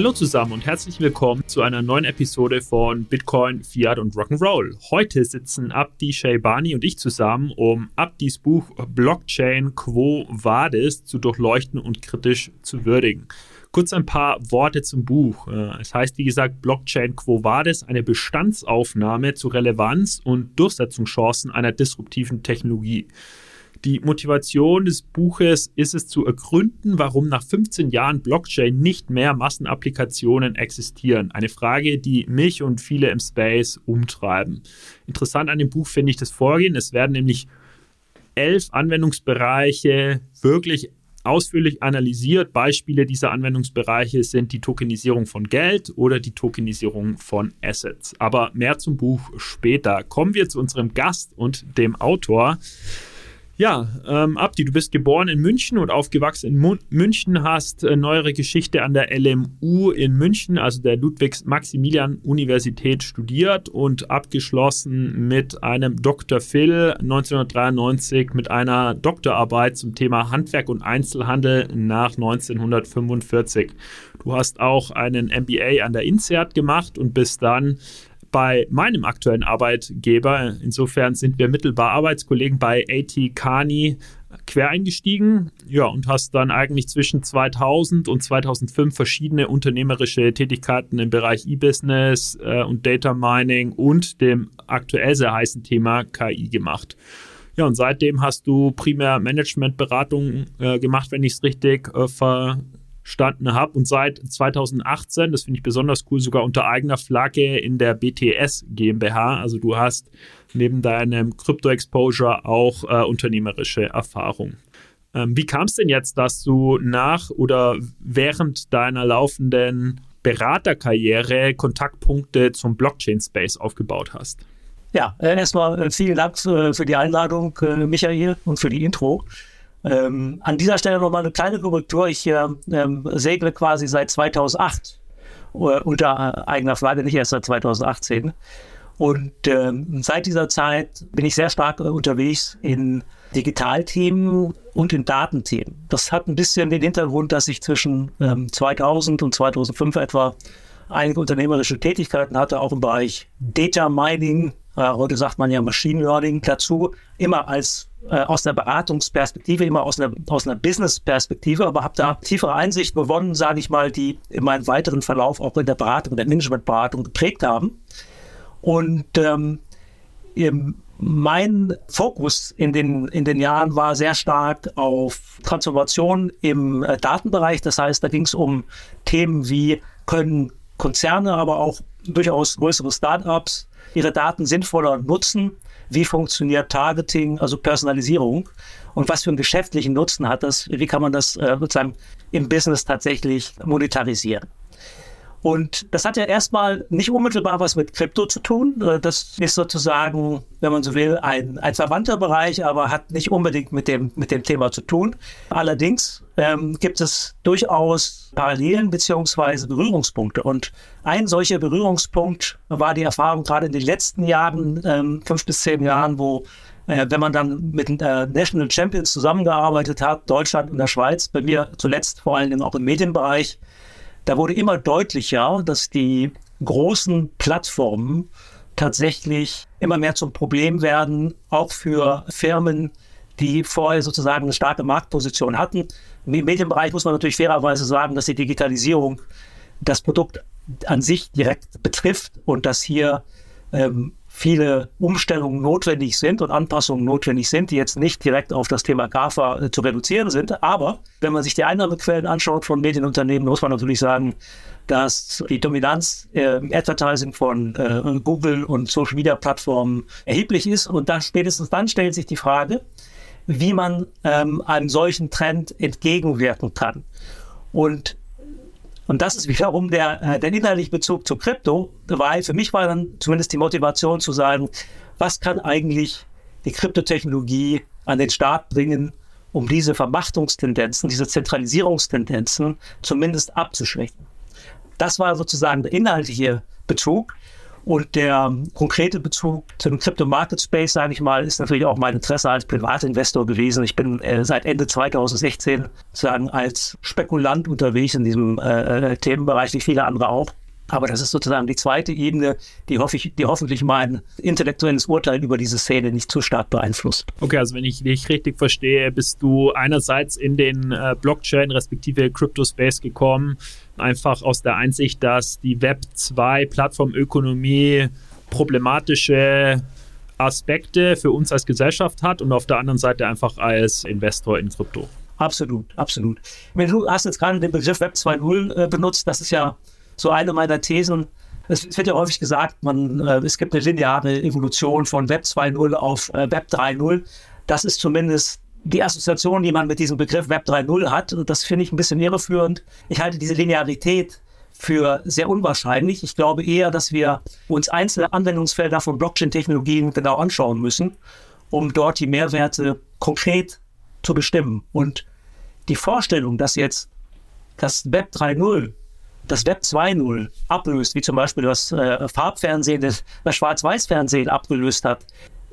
Hallo zusammen und herzlich willkommen zu einer neuen Episode von Bitcoin, Fiat und Rock'n'Roll. Heute sitzen Abdi Shaybani und ich zusammen, um Abdis Buch Blockchain Quo Vadis zu durchleuchten und kritisch zu würdigen. Kurz ein paar Worte zum Buch. Äh, es heißt, wie gesagt, Blockchain Quo Vadis, eine Bestandsaufnahme zu Relevanz und Durchsetzungschancen einer disruptiven Technologie. Die Motivation des Buches ist es zu ergründen, warum nach 15 Jahren Blockchain nicht mehr Massenapplikationen existieren. Eine Frage, die mich und viele im Space umtreiben. Interessant an dem Buch finde ich das Vorgehen. Es werden nämlich elf Anwendungsbereiche wirklich ausführlich analysiert. Beispiele dieser Anwendungsbereiche sind die Tokenisierung von Geld oder die Tokenisierung von Assets. Aber mehr zum Buch später. Kommen wir zu unserem Gast und dem Autor. Ja, ähm, Abdi, du bist geboren in München und aufgewachsen in Mu München, hast äh, neuere Geschichte an der LMU in München, also der Ludwigs-Maximilian-Universität, studiert und abgeschlossen mit einem Dr. Phil 1993 mit einer Doktorarbeit zum Thema Handwerk und Einzelhandel nach 1945. Du hast auch einen MBA an der INSEAD gemacht und bist dann bei meinem aktuellen Arbeitgeber, insofern sind wir mittelbar Arbeitskollegen bei AT Kani quer eingestiegen, ja, und hast dann eigentlich zwischen 2000 und 2005 verschiedene unternehmerische Tätigkeiten im Bereich E-Business äh, und Data Mining und dem aktuell sehr heißen Thema KI gemacht. Ja, und seitdem hast du primär Managementberatung äh, gemacht, wenn ich es richtig äh, ver verstanden habe und seit 2018, das finde ich besonders cool, sogar unter eigener Flagge in der BTS GmbH. Also du hast neben deinem Krypto-Exposure auch äh, unternehmerische Erfahrung. Ähm, wie kam es denn jetzt, dass du nach oder während deiner laufenden Beraterkarriere Kontaktpunkte zum Blockchain-Space aufgebaut hast? Ja, äh, erstmal äh, vielen Dank äh, für die Einladung, Michael, und für die Intro. Ähm, an dieser Stelle nochmal eine kleine Korrektur. Ich äh, ähm, segle quasi seit 2008 äh, unter eigener Flagge, nicht erst seit 2018. Und ähm, seit dieser Zeit bin ich sehr stark äh, unterwegs in Digitalthemen und in Datenthemen. Das hat ein bisschen den Hintergrund, dass ich zwischen ähm, 2000 und 2005 etwa einige unternehmerische Tätigkeiten hatte, auch im Bereich Data Mining, äh, heute sagt man ja Machine Learning dazu, immer als äh, aus der Beratungsperspektive, immer aus einer, aus einer Business-Perspektive, aber habe da tiefere Einsicht gewonnen, sage ich mal, die in meinem weiteren Verlauf auch in der Beratung, der Managementberatung geprägt haben. Und ähm, mein Fokus in den, in den Jahren war sehr stark auf Transformation im äh, Datenbereich. Das heißt, da ging es um Themen wie können Konzerne, aber auch durchaus größere Startups ihre Daten sinnvoller nutzen? Wie funktioniert Targeting, also Personalisierung? Und was für einen geschäftlichen Nutzen hat das? Wie kann man das äh, sozusagen im Business tatsächlich monetarisieren? Und das hat ja erstmal nicht unmittelbar was mit Krypto zu tun. Äh, das ist sozusagen, wenn man so will, ein, ein verwandter Bereich, aber hat nicht unbedingt mit dem, mit dem Thema zu tun. Allerdings ähm, gibt es durchaus Parallelen beziehungsweise Berührungspunkte. Und ein solcher Berührungspunkt war die Erfahrung gerade in den letzten Jahren, ähm, fünf bis zehn Jahren, wo äh, wenn man dann mit äh, National Champions zusammengearbeitet hat, Deutschland und der Schweiz, bei mir zuletzt vor allem auch im Medienbereich, da wurde immer deutlicher, dass die großen Plattformen tatsächlich immer mehr zum Problem werden, auch für Firmen, die vorher sozusagen eine starke Marktposition hatten. Im Medienbereich muss man natürlich fairerweise sagen, dass die Digitalisierung das Produkt an sich direkt betrifft und dass hier ähm, viele Umstellungen notwendig sind und Anpassungen notwendig sind, die jetzt nicht direkt auf das Thema GAFA äh, zu reduzieren sind. Aber wenn man sich die Einnahmequellen anschaut von Medienunternehmen, muss man natürlich sagen, dass die Dominanz äh, im Advertising von äh, Google und Social Media Plattformen erheblich ist. Und dann spätestens dann stellt sich die Frage, wie man ähm, einem solchen Trend entgegenwirken kann. Und und das ist wiederum der, äh, der inhaltliche Bezug zu Krypto, weil für mich war dann zumindest die Motivation zu sagen, was kann eigentlich die Kryptotechnologie an den Start bringen, um diese Vermachtungstendenzen, diese Zentralisierungstendenzen zumindest abzuschwächen. Das war sozusagen der inhaltliche Bezug. Und der konkrete Bezug zu dem Crypto Market Space, sage ich mal, ist natürlich auch mein Interesse als Privatinvestor gewesen. Ich bin äh, seit Ende 2016 sagen als Spekulant unterwegs in diesem äh, äh, Themenbereich, wie viele andere auch. Aber das ist sozusagen die zweite Ebene, die, hoffe ich, die hoffentlich mein intellektuelles Urteil über diese Szene nicht zu stark beeinflusst. Okay, also wenn ich dich richtig verstehe, bist du einerseits in den äh, Blockchain respektive Crypto Space gekommen, einfach aus der Einsicht, dass die Web 2 Plattformökonomie problematische Aspekte für uns als Gesellschaft hat und auf der anderen Seite einfach als Investor in Krypto. Absolut, absolut. Du hast jetzt gerade den Begriff Web 2.0 äh, benutzt, das ist ja so eine meiner Thesen. Es wird ja häufig gesagt, man, äh, es gibt eine lineare Evolution von Web 2.0 auf äh, Web 3.0. Das ist zumindest die Assoziation, die man mit diesem Begriff Web 3.0 hat. Das finde ich ein bisschen irreführend. Ich halte diese Linearität für sehr unwahrscheinlich. Ich glaube eher, dass wir uns einzelne Anwendungsfelder von Blockchain-Technologien genau anschauen müssen, um dort die Mehrwerte konkret zu bestimmen. Und die Vorstellung, dass jetzt das Web 3.0 das Web 2.0 ablöst, wie zum Beispiel das äh, Farbfernsehen, das, das Schwarz-Weiß-Fernsehen abgelöst hat,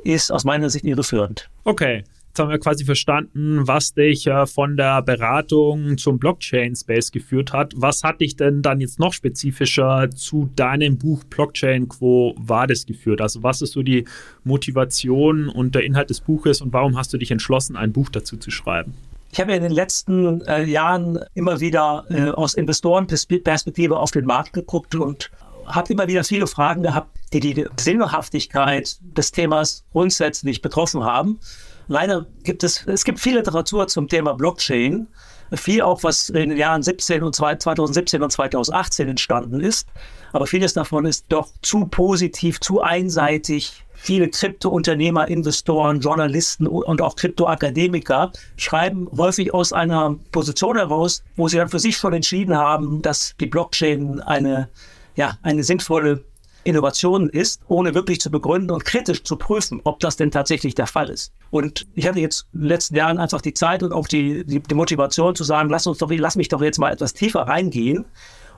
ist aus meiner Sicht irreführend. Okay. Haben wir quasi verstanden, was dich äh, von der Beratung zum Blockchain-Space geführt hat. Was hat dich denn dann jetzt noch spezifischer zu deinem Buch Blockchain Quo Vadis geführt? Also was ist so die Motivation und der Inhalt des Buches und warum hast du dich entschlossen, ein Buch dazu zu schreiben? Ich habe in den letzten äh, Jahren immer wieder äh, aus Investorenperspektive auf den Markt geguckt und habe immer wieder viele Fragen gehabt, die die Sinnhaftigkeit des Themas grundsätzlich betroffen haben. Leider gibt es, es gibt viel Literatur zum Thema Blockchain, viel auch, was in den Jahren 17 und 2017 und 2018 entstanden ist. Aber vieles davon ist doch zu positiv, zu einseitig, viele Krypto-Unternehmer, Investoren, Journalisten und auch Krypto-Akademiker schreiben häufig aus einer Position heraus, wo sie dann für sich schon entschieden haben, dass die Blockchain eine, ja, eine sinnvolle Innovation ist, ohne wirklich zu begründen und kritisch zu prüfen, ob das denn tatsächlich der Fall ist. Und ich hatte jetzt in den letzten Jahren einfach die Zeit und auch die, die, die Motivation zu sagen, lass uns doch, lass mich doch jetzt mal etwas tiefer reingehen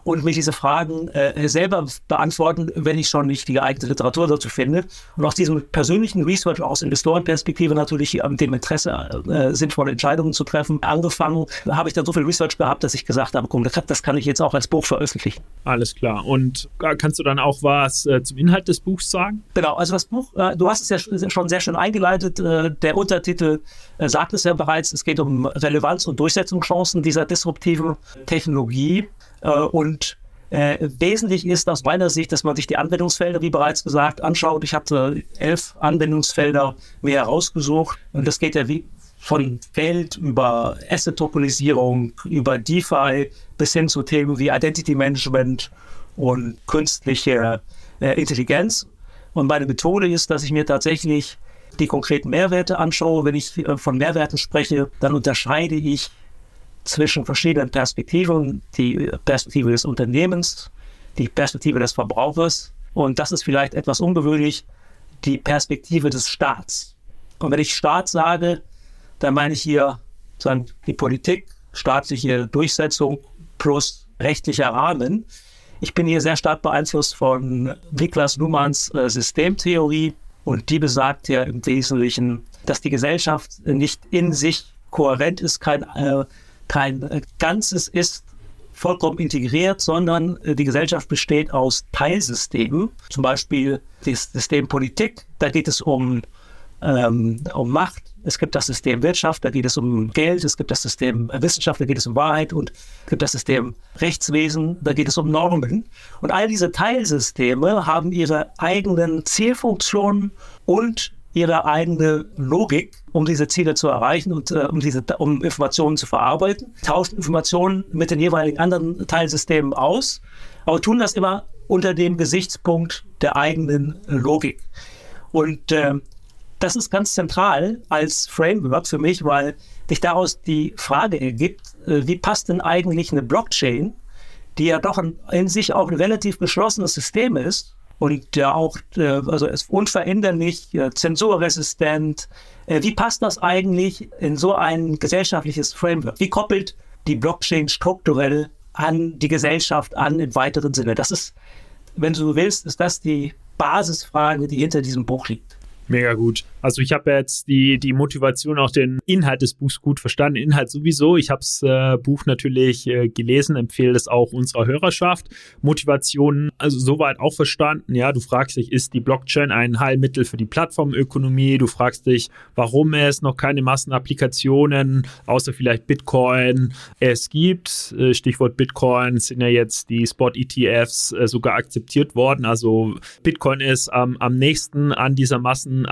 und mir diese Fragen äh, selber beantworten, wenn ich schon nicht die geeignete Literatur dazu finde. Und aus diesem persönlichen Research aus Investorenperspektive natürlich äh, dem Interesse, äh, sinnvolle Entscheidungen zu treffen, angefangen, habe ich dann so viel Research gehabt, dass ich gesagt habe, komm, das kann ich jetzt auch als Buch veröffentlichen. Alles klar. Und äh, kannst du dann auch was äh, zum Inhalt des Buchs sagen? Genau, also das Buch, äh, du hast es ja schon sehr schön eingeleitet. der Untertitel sagt es ja bereits, es geht um Relevanz und Durchsetzungschancen dieser disruptiven Technologie. Äh, und äh, wesentlich ist aus meiner Sicht, dass man sich die Anwendungsfelder, wie bereits gesagt, anschaut. Ich hatte elf Anwendungsfelder mir herausgesucht und das geht ja wie von Geld über Asset-Tokenisierung, über DeFi bis hin zu Themen wie Identity Management und künstliche äh, Intelligenz. Und meine Methode ist, dass ich mir tatsächlich die konkreten Mehrwerte anschaue. Wenn ich von Mehrwerten spreche, dann unterscheide ich zwischen verschiedenen Perspektiven, die Perspektive des Unternehmens, die Perspektive des Verbrauchers und das ist vielleicht etwas ungewöhnlich, die Perspektive des Staats. Und wenn ich Staat sage, dann meine ich hier sagen, die Politik, staatliche Durchsetzung plus rechtlicher Rahmen. Ich bin hier sehr stark beeinflusst von Niklas Luhmanns äh, Systemtheorie und die besagt ja im Wesentlichen, dass die Gesellschaft nicht in sich kohärent ist, kein äh, kein äh, Ganzes ist vollkommen integriert, sondern äh, die Gesellschaft besteht aus Teilsystemen, zum Beispiel das System Politik, da geht es um, ähm, um Macht, es gibt das System Wirtschaft, da geht es um Geld, es gibt das System Wissenschaft, da geht es um Wahrheit und es gibt das System Rechtswesen, da geht es um Normen. Und all diese Teilsysteme haben ihre eigenen Zielfunktionen und ihre eigene Logik, um diese Ziele zu erreichen und äh, um diese um Informationen zu verarbeiten, tauschen Informationen mit den jeweiligen anderen Teilsystemen aus, aber tun das immer unter dem Gesichtspunkt der eigenen Logik. Und äh, das ist ganz zentral als Framework für mich, weil sich daraus die Frage ergibt, äh, wie passt denn eigentlich eine Blockchain, die ja doch in sich auch ein relativ geschlossenes System ist, und der auch, äh, also ist unveränderlich, äh, zensurresistent. Äh, wie passt das eigentlich in so ein gesellschaftliches Framework? Wie koppelt die Blockchain strukturell an die Gesellschaft an im weiteren Sinne? Das ist, wenn du willst, ist das die Basisfrage, die hinter diesem Buch liegt. Mega gut. Also ich habe jetzt die, die Motivation, auch den Inhalt des Buchs gut verstanden. Inhalt sowieso. Ich habe das äh, Buch natürlich äh, gelesen, empfehle es auch unserer Hörerschaft. Motivation, also soweit auch verstanden. Ja, du fragst dich, ist die Blockchain ein Heilmittel für die Plattformökonomie? Du fragst dich, warum es noch keine Massenapplikationen, außer vielleicht Bitcoin, es gibt. Äh, Stichwort Bitcoin sind ja jetzt die Spot-ETFs äh, sogar akzeptiert worden. Also Bitcoin ist ähm, am nächsten an dieser Massen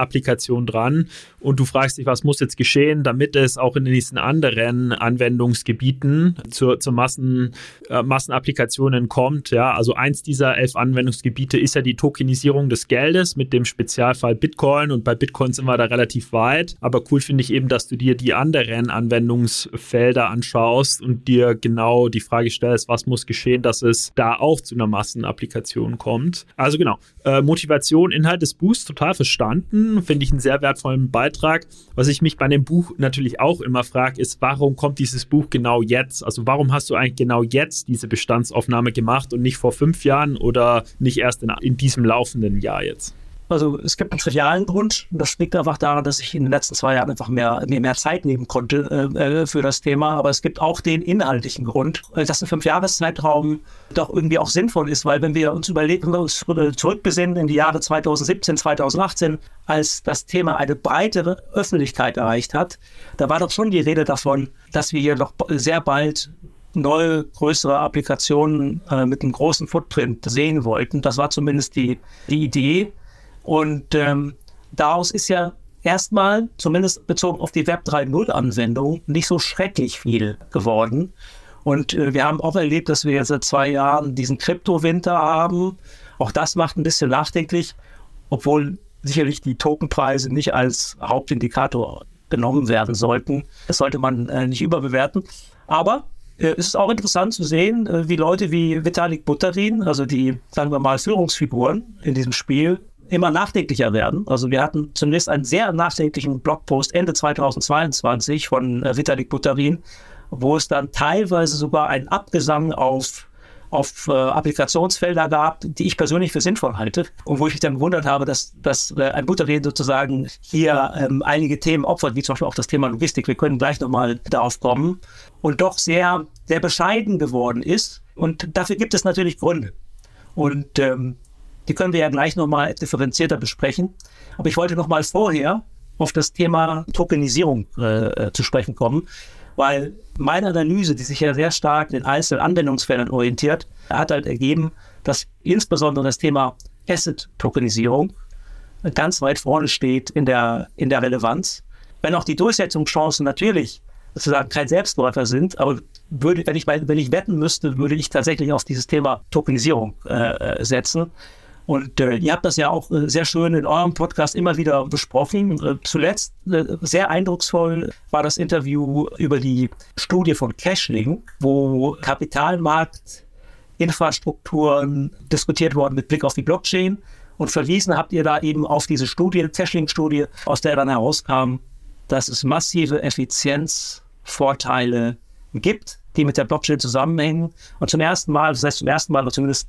Applikation dran und du fragst dich, was muss jetzt geschehen, damit es auch in diesen anderen Anwendungsgebieten zur, zur Massen, äh, Massenapplikationen kommt. Ja, also eins dieser elf Anwendungsgebiete ist ja die Tokenisierung des Geldes mit dem Spezialfall Bitcoin und bei Bitcoin sind wir da relativ weit. Aber cool finde ich eben, dass du dir die anderen Anwendungsfelder anschaust und dir genau die Frage stellst, was muss geschehen, dass es da auch zu einer Massenapplikation kommt. Also genau, äh, Motivation, Inhalt des Buchs total verstanden. Finde ich einen sehr wertvollen Beitrag. Was ich mich bei dem Buch natürlich auch immer frage, ist, warum kommt dieses Buch genau jetzt? Also warum hast du eigentlich genau jetzt diese Bestandsaufnahme gemacht und nicht vor fünf Jahren oder nicht erst in, in diesem laufenden Jahr jetzt? Also es gibt einen trivialen Grund. Das liegt einfach daran, dass ich in den letzten zwei Jahren einfach mehr, mehr, mehr Zeit nehmen konnte äh, äh für das Thema. Aber es gibt auch den inhaltlichen Grund, äh, dass ein Fünfjahreszeitraum doch irgendwie auch sinnvoll ist, weil wenn wir uns überlegen, wenn wir uns zurückbesinnen in die Jahre 2017, 2018, als das Thema eine breitere Öffentlichkeit erreicht hat, da war doch schon die Rede davon, dass wir hier noch sehr bald neue, größere Applikationen äh, mit einem großen Footprint sehen wollten. Das war zumindest die, die Idee. Und ähm, daraus ist ja erstmal, zumindest bezogen auf die Web 3.0-Anwendung, nicht so schrecklich viel geworden. Und äh, wir haben auch erlebt, dass wir jetzt seit zwei Jahren diesen Kryptowinter haben. Auch das macht ein bisschen nachdenklich, obwohl sicherlich die Tokenpreise nicht als Hauptindikator genommen werden sollten. Das sollte man äh, nicht überbewerten. Aber äh, es ist auch interessant zu sehen, äh, wie Leute wie Vitalik Buterin, also die, sagen wir mal, Führungsfiguren in diesem Spiel, immer nachdenklicher werden. Also wir hatten zunächst einen sehr nachdenklichen Blogpost Ende 2022 von äh, Vitalik Buterin, wo es dann teilweise sogar einen Abgesang auf auf äh, Applikationsfelder gab, die ich persönlich für sinnvoll halte und wo ich mich dann gewundert habe, dass, dass äh, ein Butterreden sozusagen hier ähm, einige Themen opfert, wie zum Beispiel auch das Thema Logistik. Wir können gleich nochmal darauf kommen und doch sehr, sehr bescheiden geworden ist. Und dafür gibt es natürlich Gründe. Und ähm, die können wir ja gleich nochmal differenzierter besprechen. Aber ich wollte nochmal vorher auf das Thema Tokenisierung äh, äh, zu sprechen kommen, weil meine Analyse, die sich ja sehr stark in einzelnen Anwendungsfeldern orientiert, hat halt ergeben, dass insbesondere das Thema Asset-Tokenisierung ganz weit vorne steht in der, in der Relevanz. Wenn auch die Durchsetzungschancen natürlich sozusagen kein Selbstläufer sind, aber würde, wenn, ich, wenn ich wetten müsste, würde ich tatsächlich auf dieses Thema Tokenisierung äh, setzen. Und äh, ihr habt das ja auch äh, sehr schön in eurem Podcast immer wieder besprochen. Äh, zuletzt äh, sehr eindrucksvoll war das Interview über die Studie von Cashling, wo Kapitalmarktinfrastrukturen diskutiert worden mit Blick auf die Blockchain. Und verwiesen habt ihr da eben auf diese Studie, Cashling-Studie, aus der dann herauskam, dass es massive Effizienzvorteile gibt, die mit der Blockchain zusammenhängen. Und zum ersten Mal, das heißt zum ersten Mal, oder zumindest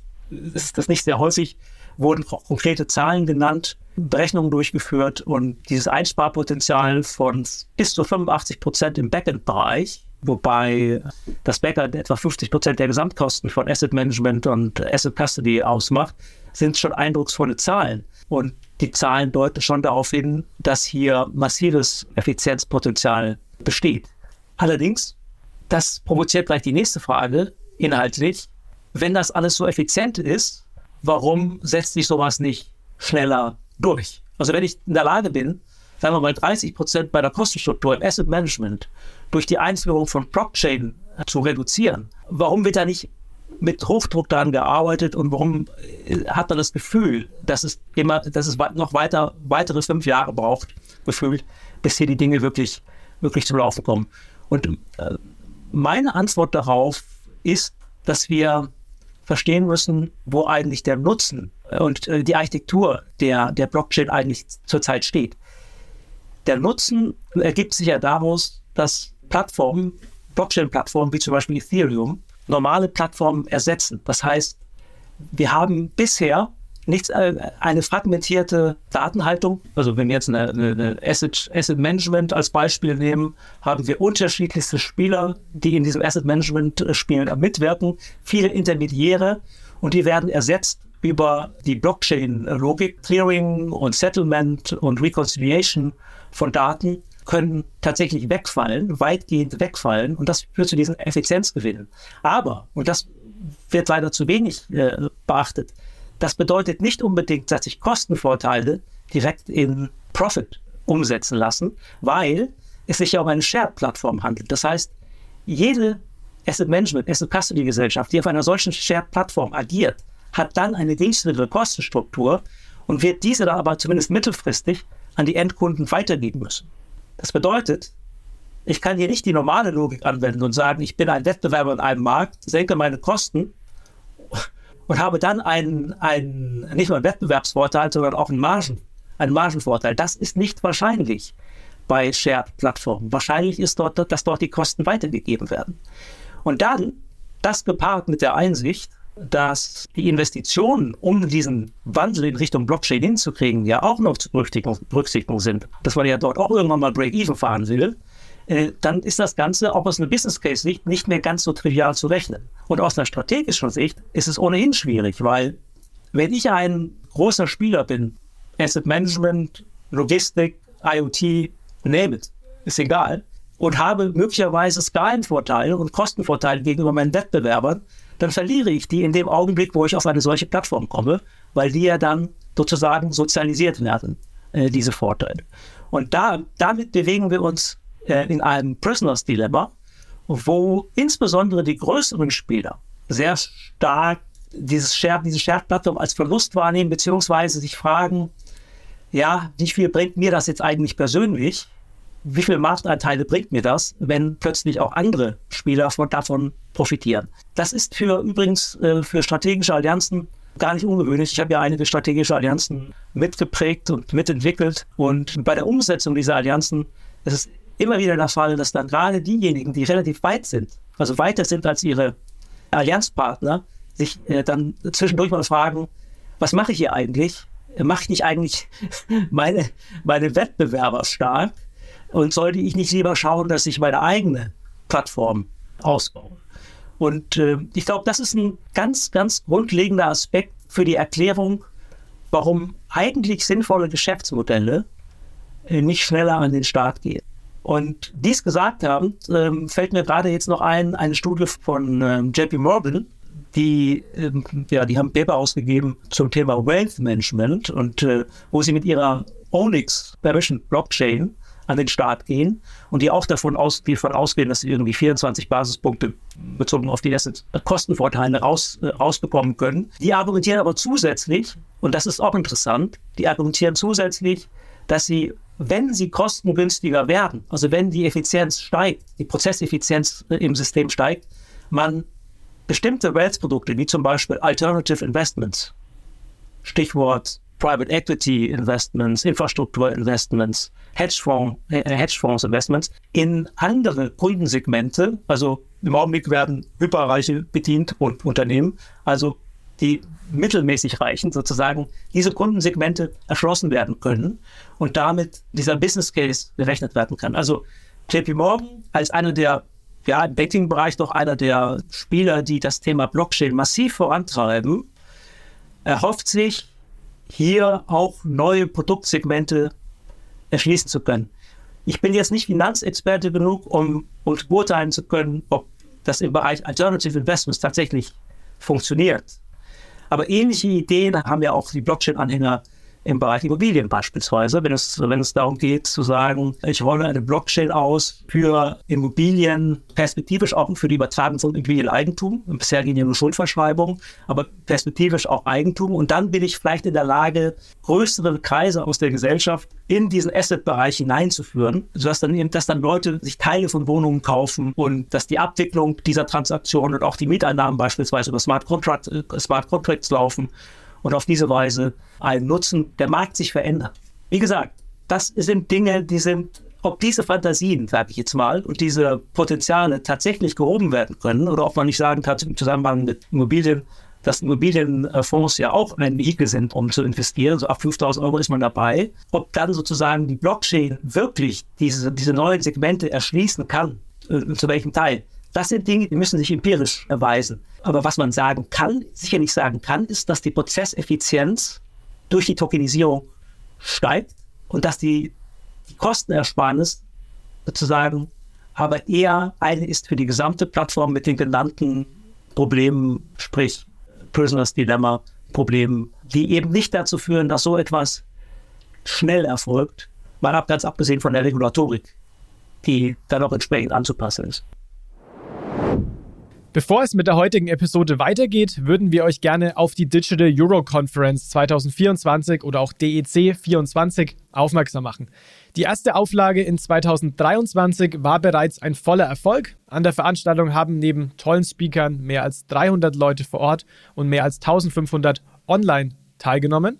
ist das nicht sehr häufig, wurden konkrete Zahlen genannt, Berechnungen durchgeführt und dieses Einsparpotenzial von bis zu 85 Prozent im Backend-Bereich, wobei das Backend etwa 50 Prozent der Gesamtkosten von Asset Management und Asset Custody ausmacht, sind schon eindrucksvolle Zahlen. Und die Zahlen deuten schon darauf hin, dass hier massives Effizienzpotenzial besteht. Allerdings, das provoziert gleich die nächste Frage inhaltlich. Wenn das alles so effizient ist, warum setzt sich sowas nicht schneller durch? Also wenn ich in der Lage bin, sagen wir mal 30 Prozent bei der Kostenstruktur im Asset Management durch die Einführung von Blockchain zu reduzieren, warum wird da nicht mit Hochdruck daran gearbeitet und warum äh, hat man das Gefühl, dass es immer, dass es noch weiter, weitere fünf Jahre braucht, gefühlt, bis hier die Dinge wirklich, wirklich zum Laufen kommen? Und äh, meine Antwort darauf ist, dass wir verstehen müssen, wo eigentlich der Nutzen und äh, die Architektur der, der Blockchain eigentlich zurzeit steht. Der Nutzen ergibt sich ja daraus, dass Plattformen, Blockchain-Plattformen wie zum Beispiel Ethereum, normale Plattformen ersetzen. Das heißt, wir haben bisher nichts, äh, eine fragmentierte Datenhaltung. Also wenn wir jetzt eine, eine Asset, Asset Management als Beispiel nehmen, haben wir unterschiedlichste Spieler, die in diesem Asset Management äh, Spielen mitwirken, viele Intermediäre und die werden ersetzt über die Blockchain-Logik, Clearing und Settlement und Reconciliation von Daten können tatsächlich wegfallen, weitgehend wegfallen und das führt zu diesen Effizienzgewinnen. Aber, und das wird leider zu wenig äh, beachtet, das bedeutet nicht unbedingt, dass sich Kostenvorteile direkt in Profit umsetzen lassen, weil es sich ja um eine Shared-Plattform handelt. Das heißt, jede Asset Management, Asset Custody Gesellschaft, die auf einer solchen Shared-Plattform agiert, hat dann eine günstigere Kostenstruktur und wird diese da aber zumindest mittelfristig an die Endkunden weitergeben müssen. Das bedeutet, ich kann hier nicht die normale Logik anwenden und sagen, ich bin ein Wettbewerber in einem Markt, senke meine Kosten und habe dann einen, einen nicht nur einen Wettbewerbsvorteil, sondern auch einen, Margen, einen Margenvorteil. Das ist nicht wahrscheinlich bei Shared-Plattformen. Wahrscheinlich ist dort, dass dort die Kosten weitergegeben werden. Und dann, das gepaart mit der Einsicht, dass die Investitionen, um diesen Wandel in Richtung Blockchain hinzukriegen, ja auch noch zu berücksichtigen sind, dass man ja dort auch irgendwann mal Break-Even fahren will, äh, dann ist das Ganze auch aus einer Business Case Sicht nicht mehr ganz so trivial zu rechnen. Und aus einer strategischen Sicht ist es ohnehin schwierig, weil wenn ich ein großer Spieler bin, Asset Management, Logistik, IoT, name it, ist egal, und habe möglicherweise Skalenvorteile und Kostenvorteile gegenüber meinen Wettbewerbern, dann verliere ich die in dem Augenblick, wo ich auf eine solche Plattform komme, weil die ja dann sozusagen sozialisiert werden, äh, diese Vorteile. Und da, damit bewegen wir uns in einem Prisoners Dilemma, wo insbesondere die größeren Spieler sehr stark dieses Share, diese Share-Plattform als Verlust wahrnehmen, beziehungsweise sich fragen, ja, wie viel bringt mir das jetzt eigentlich persönlich? wie viele Marktanteile bringt mir das, wenn plötzlich auch andere Spieler von, davon profitieren? Das ist für übrigens äh, für strategische Allianzen gar nicht ungewöhnlich. Ich habe ja einige strategische Allianzen mitgeprägt und mitentwickelt. Und bei der Umsetzung dieser Allianzen ist es immer wieder der Fall, dass dann gerade diejenigen, die relativ weit sind, also weiter sind als ihre Allianzpartner, sich äh, dann zwischendurch mal fragen, was mache ich hier eigentlich? Mache ich nicht eigentlich meine, meine Wettbewerber stark? Und sollte ich nicht lieber schauen, dass ich meine eigene Plattform ausbaue? Und äh, ich glaube, das ist ein ganz, ganz grundlegender Aspekt für die Erklärung, warum eigentlich sinnvolle Geschäftsmodelle äh, nicht schneller an den Start gehen. Und dies gesagt haben, ähm, fällt mir gerade jetzt noch ein, eine Studie von ähm, JP Morgan, die, ähm, ja, die haben Paper ausgegeben zum Thema Wealth Management und äh, wo sie mit ihrer Onyx Permission Blockchain an den Start gehen und die auch davon, aus, die davon ausgehen, dass sie irgendwie 24 Basispunkte bezogen auf die Assets Kostenvorteile raus, äh, rausbekommen können. Die argumentieren aber zusätzlich, und das ist auch interessant, die argumentieren zusätzlich, dass sie, wenn sie kostengünstiger werden, also wenn die Effizienz steigt, die Prozesseffizienz äh, im System steigt, man bestimmte Wealth-Produkte, wie zum Beispiel Alternative Investments, Stichwort Private Equity Investments, Infrastrukturinvestments, Hedgefonds, äh, Hedgefonds Investments in andere Kundensegmente. Also im Augenblick werden Hyperreiche bedient und Unternehmen, also die mittelmäßig reichen sozusagen, diese Kundensegmente erschlossen werden können und damit dieser Business Case berechnet werden kann. Also JP Morgan als einer der ja, im Banking-Bereich doch einer der Spieler, die das Thema Blockchain massiv vorantreiben, erhofft sich hier auch neue Produktsegmente erschließen zu können. Ich bin jetzt nicht Finanzexperte genug, um, um beurteilen zu können, ob das im Bereich Alternative Investments tatsächlich funktioniert. Aber ähnliche Ideen haben ja auch die Blockchain-Anhänger im Bereich Immobilien beispielsweise, wenn es, wenn es darum geht zu sagen, ich rolle eine Blockchain aus für Immobilien, perspektivisch auch für die Übertragung von Immobilieneigentum. Bisher gehen ja nur Schuldverschreibungen, aber perspektivisch auch Eigentum. Und dann bin ich vielleicht in der Lage, größere Kreise aus der Gesellschaft in diesen Asset-Bereich hineinzuführen, sodass dann, dass dann Leute sich Teile von Wohnungen kaufen und dass die Abwicklung dieser Transaktionen und auch die Mieteinnahmen beispielsweise über Smart, Contract, äh, Smart Contracts laufen und auf diese Weise einen Nutzen der Markt sich verändert. Wie gesagt, das sind Dinge, die sind, ob diese Fantasien, sage ich jetzt mal, und diese Potenziale tatsächlich gehoben werden können oder ob man nicht sagen kann, im Zusammenhang mit Immobilien, dass Immobilienfonds ja auch ein Vehikel sind, um zu investieren. So ab 5000 Euro ist man dabei. Ob dann sozusagen die Blockchain wirklich diese, diese neuen Segmente erschließen kann, äh, zu welchem Teil, das sind Dinge, die müssen sich empirisch erweisen. Aber was man sagen kann, sicherlich sagen kann, ist, dass die Prozesseffizienz durch die Tokenisierung steigt und dass die, die Kostenersparnis sozusagen aber eher eine ist für die gesamte Plattform mit den genannten Problemen, sprich Prisoners Dilemma Problemen, die eben nicht dazu führen, dass so etwas schnell erfolgt, mal ab, ganz abgesehen von der Regulatorik, die dann auch entsprechend anzupassen ist. Bevor es mit der heutigen Episode weitergeht, würden wir euch gerne auf die Digital Euro Conference 2024 oder auch DEC 24 aufmerksam machen. Die erste Auflage in 2023 war bereits ein voller Erfolg. An der Veranstaltung haben neben tollen Speakern mehr als 300 Leute vor Ort und mehr als 1500 online teilgenommen.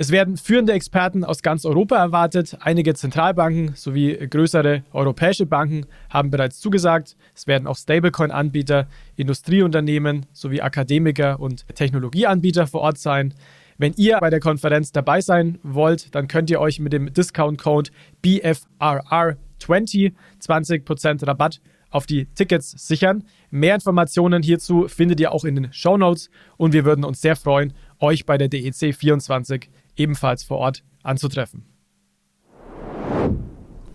Es werden führende Experten aus ganz Europa erwartet. Einige Zentralbanken sowie größere europäische Banken haben bereits zugesagt. Es werden auch Stablecoin-Anbieter, Industrieunternehmen sowie Akademiker und Technologieanbieter vor Ort sein. Wenn ihr bei der Konferenz dabei sein wollt, dann könnt ihr euch mit dem Discount-Code BFRR20 20% Rabatt auf die Tickets sichern. Mehr Informationen hierzu findet ihr auch in den Show Notes und wir würden uns sehr freuen, euch bei der DEC 24 ebenfalls vor Ort anzutreffen.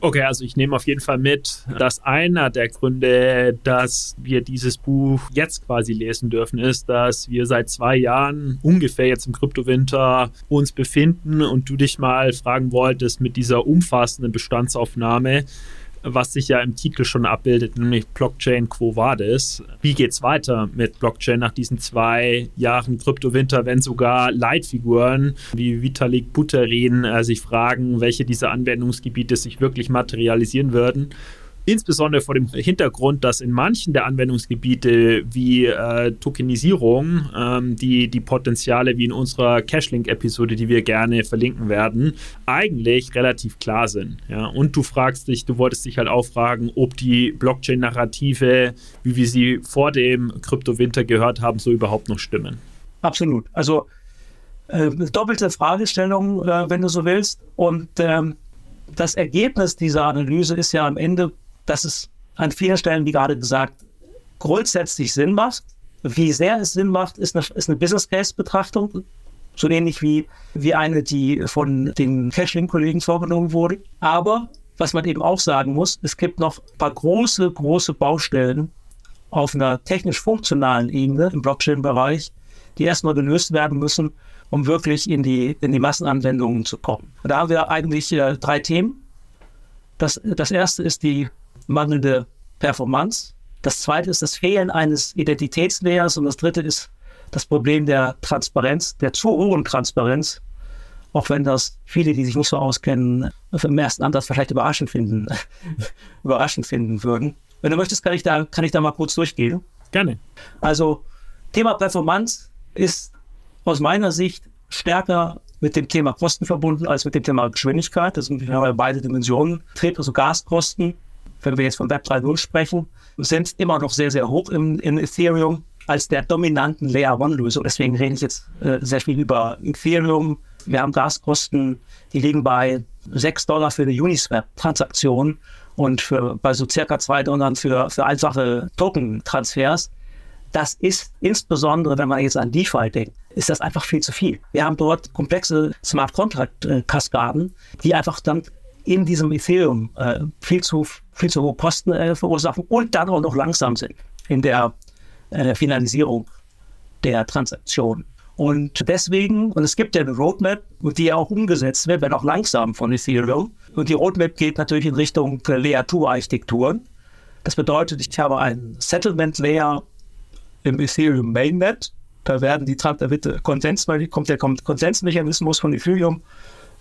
Okay, also ich nehme auf jeden Fall mit, dass einer der Gründe, dass wir dieses Buch jetzt quasi lesen dürfen, ist, dass wir seit zwei Jahren ungefähr jetzt im Kryptowinter uns befinden und du dich mal fragen wolltest mit dieser umfassenden Bestandsaufnahme, was sich ja im Titel schon abbildet, nämlich Blockchain Quo Vadis. Wie geht's weiter mit Blockchain nach diesen zwei Jahren Kryptowinter, wenn sogar Leitfiguren wie Vitalik Buterin äh, sich fragen, welche dieser Anwendungsgebiete sich wirklich materialisieren würden? Insbesondere vor dem Hintergrund, dass in manchen der Anwendungsgebiete wie äh, Tokenisierung ähm, die, die Potenziale wie in unserer Cashlink-Episode, die wir gerne verlinken werden, eigentlich relativ klar sind. Ja? Und du fragst dich, du wolltest dich halt auch fragen, ob die Blockchain-Narrative, wie wir sie vor dem Kryptowinter gehört haben, so überhaupt noch stimmen. Absolut. Also äh, doppelte Fragestellung, äh, wenn du so willst. Und ähm, das Ergebnis dieser Analyse ist ja am Ende dass es an vielen Stellen, wie gerade gesagt, grundsätzlich Sinn macht. Wie sehr es Sinn macht, ist eine, ist eine Business Case Betrachtung. So ähnlich wie, wie eine, die von den Cashlink-Kollegen vorgenommen wurde. Aber was man eben auch sagen muss, es gibt noch ein paar große, große Baustellen auf einer technisch-funktionalen Ebene im Blockchain-Bereich, die erstmal gelöst werden müssen, um wirklich in die, in die Massenanwendungen zu kommen. Und da haben wir eigentlich äh, drei Themen. Das, das erste ist die mangelnde Performance. Das zweite ist das Fehlen eines Identitätslayers und das dritte ist das Problem der Transparenz, der zu hohen Transparenz. Auch wenn das viele, die sich nicht so auskennen, im ersten Ansatz vielleicht überraschend finden, überraschend finden würden. Wenn du möchtest, kann ich da, kann ich da mal kurz durchgehen. Gerne. Also, Thema Performance ist aus meiner Sicht stärker mit dem Thema Kosten verbunden als mit dem Thema Geschwindigkeit. Das sind beide Dimensionen. Trieb, also Gaskosten wenn wir jetzt von Web 3.0 sprechen, sind immer noch sehr, sehr hoch im, in Ethereum als der dominanten Layer One Lösung. Deswegen rede ich jetzt äh, sehr viel über Ethereum. Wir haben Gaskosten, die liegen bei 6 Dollar für eine Uniswap-Transaktion und für, bei so circa 2 Dollar für, für einfache Token-Transfers. Das ist insbesondere, wenn man jetzt an DeFi denkt, ist das einfach viel zu viel. Wir haben dort komplexe Smart Contract-Kaskaden, die einfach dann in diesem Ethereum äh, viel, zu, viel zu hohe Kosten äh, verursachen und dann auch noch langsam sind in der äh, Finalisierung der Transaktion. Und deswegen, und es gibt ja eine Roadmap, die auch umgesetzt wird, wenn auch langsam von Ethereum. Und die Roadmap geht natürlich in Richtung Layer 2 Architekturen. Das bedeutet, ich habe einen Settlement Layer im Ethereum Mainnet. Da werden die, da Konsens, kommt der Konsensmechanismus von Ethereum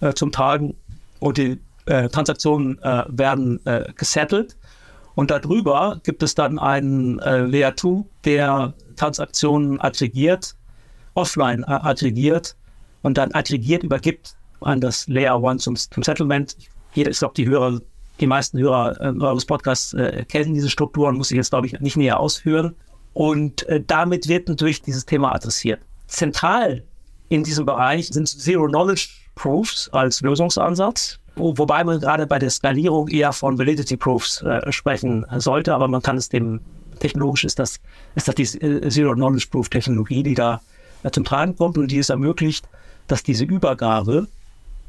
äh, zum Tragen und die äh, Transaktionen äh, werden äh, gesettelt. Und darüber gibt es dann einen äh, Layer 2, der Transaktionen aggregiert, offline äh, aggregiert und dann aggregiert übergibt an das Layer 1 zum, zum Settlement. Jeder ist auch die Hörer, die meisten Hörer äh, eures Podcasts äh, kennen diese Strukturen, muss ich jetzt, glaube ich, nicht näher ausführen. Und äh, damit wird natürlich dieses Thema adressiert. Zentral in diesem Bereich sind Zero-Knowledge Proofs als Lösungsansatz, wobei man gerade bei der Skalierung eher von Validity Proofs äh, sprechen sollte, aber man kann es dem technologisch ist das, ist das die äh, Zero-Knowledge Proof Technologie, die da äh, zum Tragen kommt und die es ermöglicht, dass diese Übergabe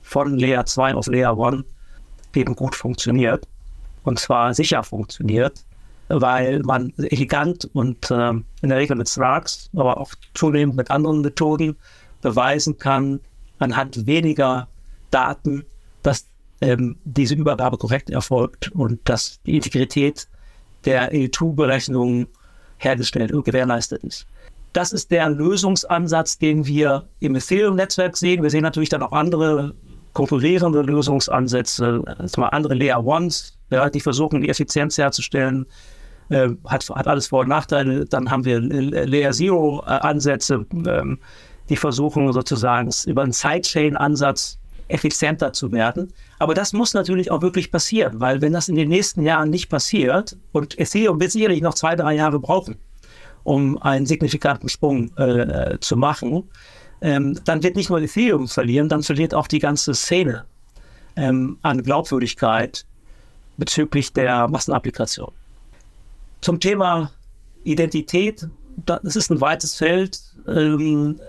von Layer 2 auf Layer 1 eben gut funktioniert. Und zwar sicher funktioniert, weil man elegant und äh, in der Regel mit Snarks, aber auch zunehmend mit anderen Methoden beweisen kann, anhand weniger Daten, dass ähm, diese Übergabe korrekt erfolgt und dass die Integrität der E2-Berechnung hergestellt und gewährleistet ist. Das ist der Lösungsansatz, den wir im Ethereum-Netzwerk sehen. Wir sehen natürlich dann auch andere konkurrierende Lösungsansätze, andere Layer Ones, ja, die versuchen, die Effizienz herzustellen. Äh, hat, hat alles Vor- und Nachteile. Dann haben wir Layer Zero-Ansätze, ähm, die versuchen sozusagen über einen Sidechain-Ansatz effizienter zu werden. Aber das muss natürlich auch wirklich passieren, weil wenn das in den nächsten Jahren nicht passiert und Ethereum wird sicherlich noch zwei, drei Jahre brauchen, um einen signifikanten Sprung äh, zu machen, ähm, dann wird nicht nur Ethereum verlieren, dann verliert auch die ganze Szene ähm, an Glaubwürdigkeit bezüglich der Massenapplikation. Zum Thema Identität, das ist ein weites Feld. Ähm,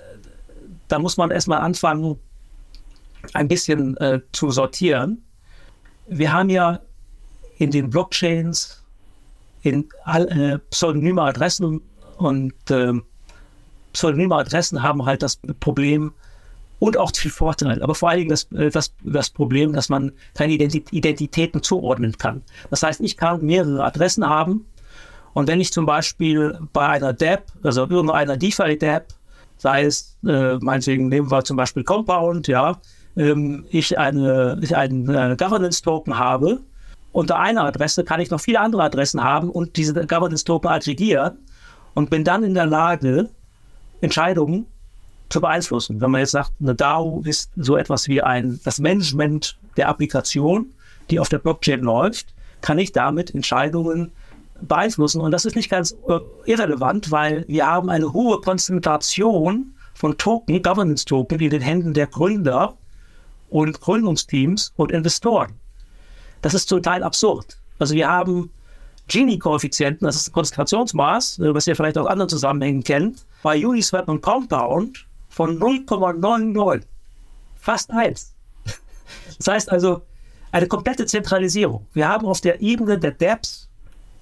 da muss man erstmal anfangen, ein bisschen äh, zu sortieren. Wir haben ja in den Blockchains in all, äh, pseudonyme Adressen und äh, pseudonyme Adressen haben halt das Problem und auch viel Vorteil, aber vor allen Dingen das, äh, das, das Problem, dass man keine Identitäten zuordnen kann. Das heißt, ich kann mehrere Adressen haben und wenn ich zum Beispiel bei einer DApp, also irgendeiner DeFi-DApp, sei es, äh, meinetwegen nehmen wir zum Beispiel Compound, ja, ähm, ich, eine, ich einen äh, Governance-Token habe, unter einer Adresse kann ich noch viele andere Adressen haben und diese Governance-Token aggregieren und bin dann in der Lage, Entscheidungen zu beeinflussen. Wenn man jetzt sagt, eine DAO ist so etwas wie ein, das Management der Applikation, die auf der Blockchain läuft, kann ich damit Entscheidungen beeinflussen. Und das ist nicht ganz äh, irrelevant, weil wir haben eine hohe Konzentration von Token, Governance-Token in den Händen der Gründer und Gründungsteams und Investoren. Das ist Teil absurd. Also wir haben Gini-Koeffizienten, das ist ein Konzentrationsmaß, was ihr vielleicht aus anderen Zusammenhängen kennt, bei Uniswap und Compound von 0,99. Fast eins. Das heißt also, eine komplette Zentralisierung. Wir haben auf der Ebene der DApps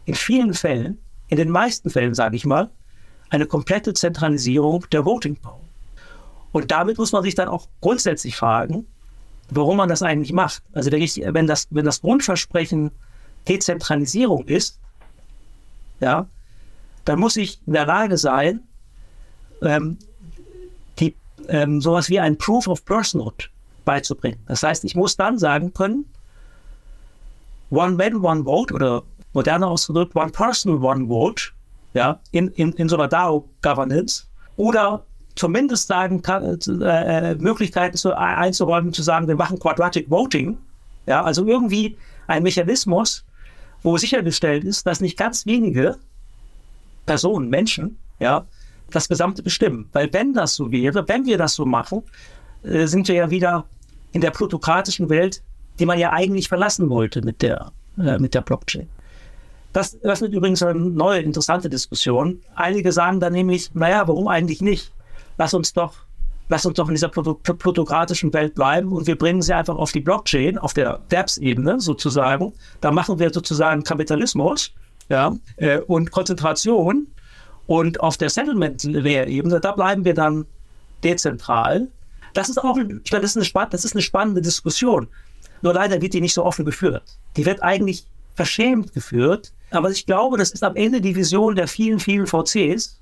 in vielen Fällen, in den meisten Fällen, sage ich mal, eine komplette Zentralisierung der Voting Power. Und damit muss man sich dann auch grundsätzlich fragen, warum man das eigentlich macht. Also wenn, ich, wenn, das, wenn das Grundversprechen Dezentralisierung ist, ja, dann muss ich in der Lage sein, ähm, die, ähm, sowas wie ein Proof of Personhood beizubringen. Das heißt, ich muss dann sagen können, One Man, One Vote oder moderner ausgedrückt, One Person, One Vote, ja, in, in, in so einer DAO-Governance oder zumindest sagen kann, äh, äh, Möglichkeiten zu, einzuräumen, zu sagen, wir machen Quadratic Voting, ja, also irgendwie ein Mechanismus, wo sichergestellt ist, dass nicht ganz wenige Personen, Menschen, ja, das Gesamte bestimmen. Weil wenn das so wäre, wenn wir das so machen, äh, sind wir ja wieder in der plutokratischen Welt, die man ja eigentlich verlassen wollte mit der, äh, mit der Blockchain. Das öffnet übrigens eine neue interessante Diskussion. Einige sagen dann nämlich, naja, warum eigentlich nicht? Lass uns doch, lass uns doch in dieser plutokratischen Welt bleiben und wir bringen sie einfach auf die Blockchain, auf der DApps-Ebene sozusagen. Da machen wir sozusagen Kapitalismus ja, äh, und Konzentration. Und auf der Settlement-Layer-Ebene, da bleiben wir dann dezentral. Das ist auch das ist eine, das ist eine spannende Diskussion. Nur leider wird die nicht so offen geführt. Die wird eigentlich verschämt geführt. Aber ich glaube, das ist am Ende die Vision der vielen, vielen VCs,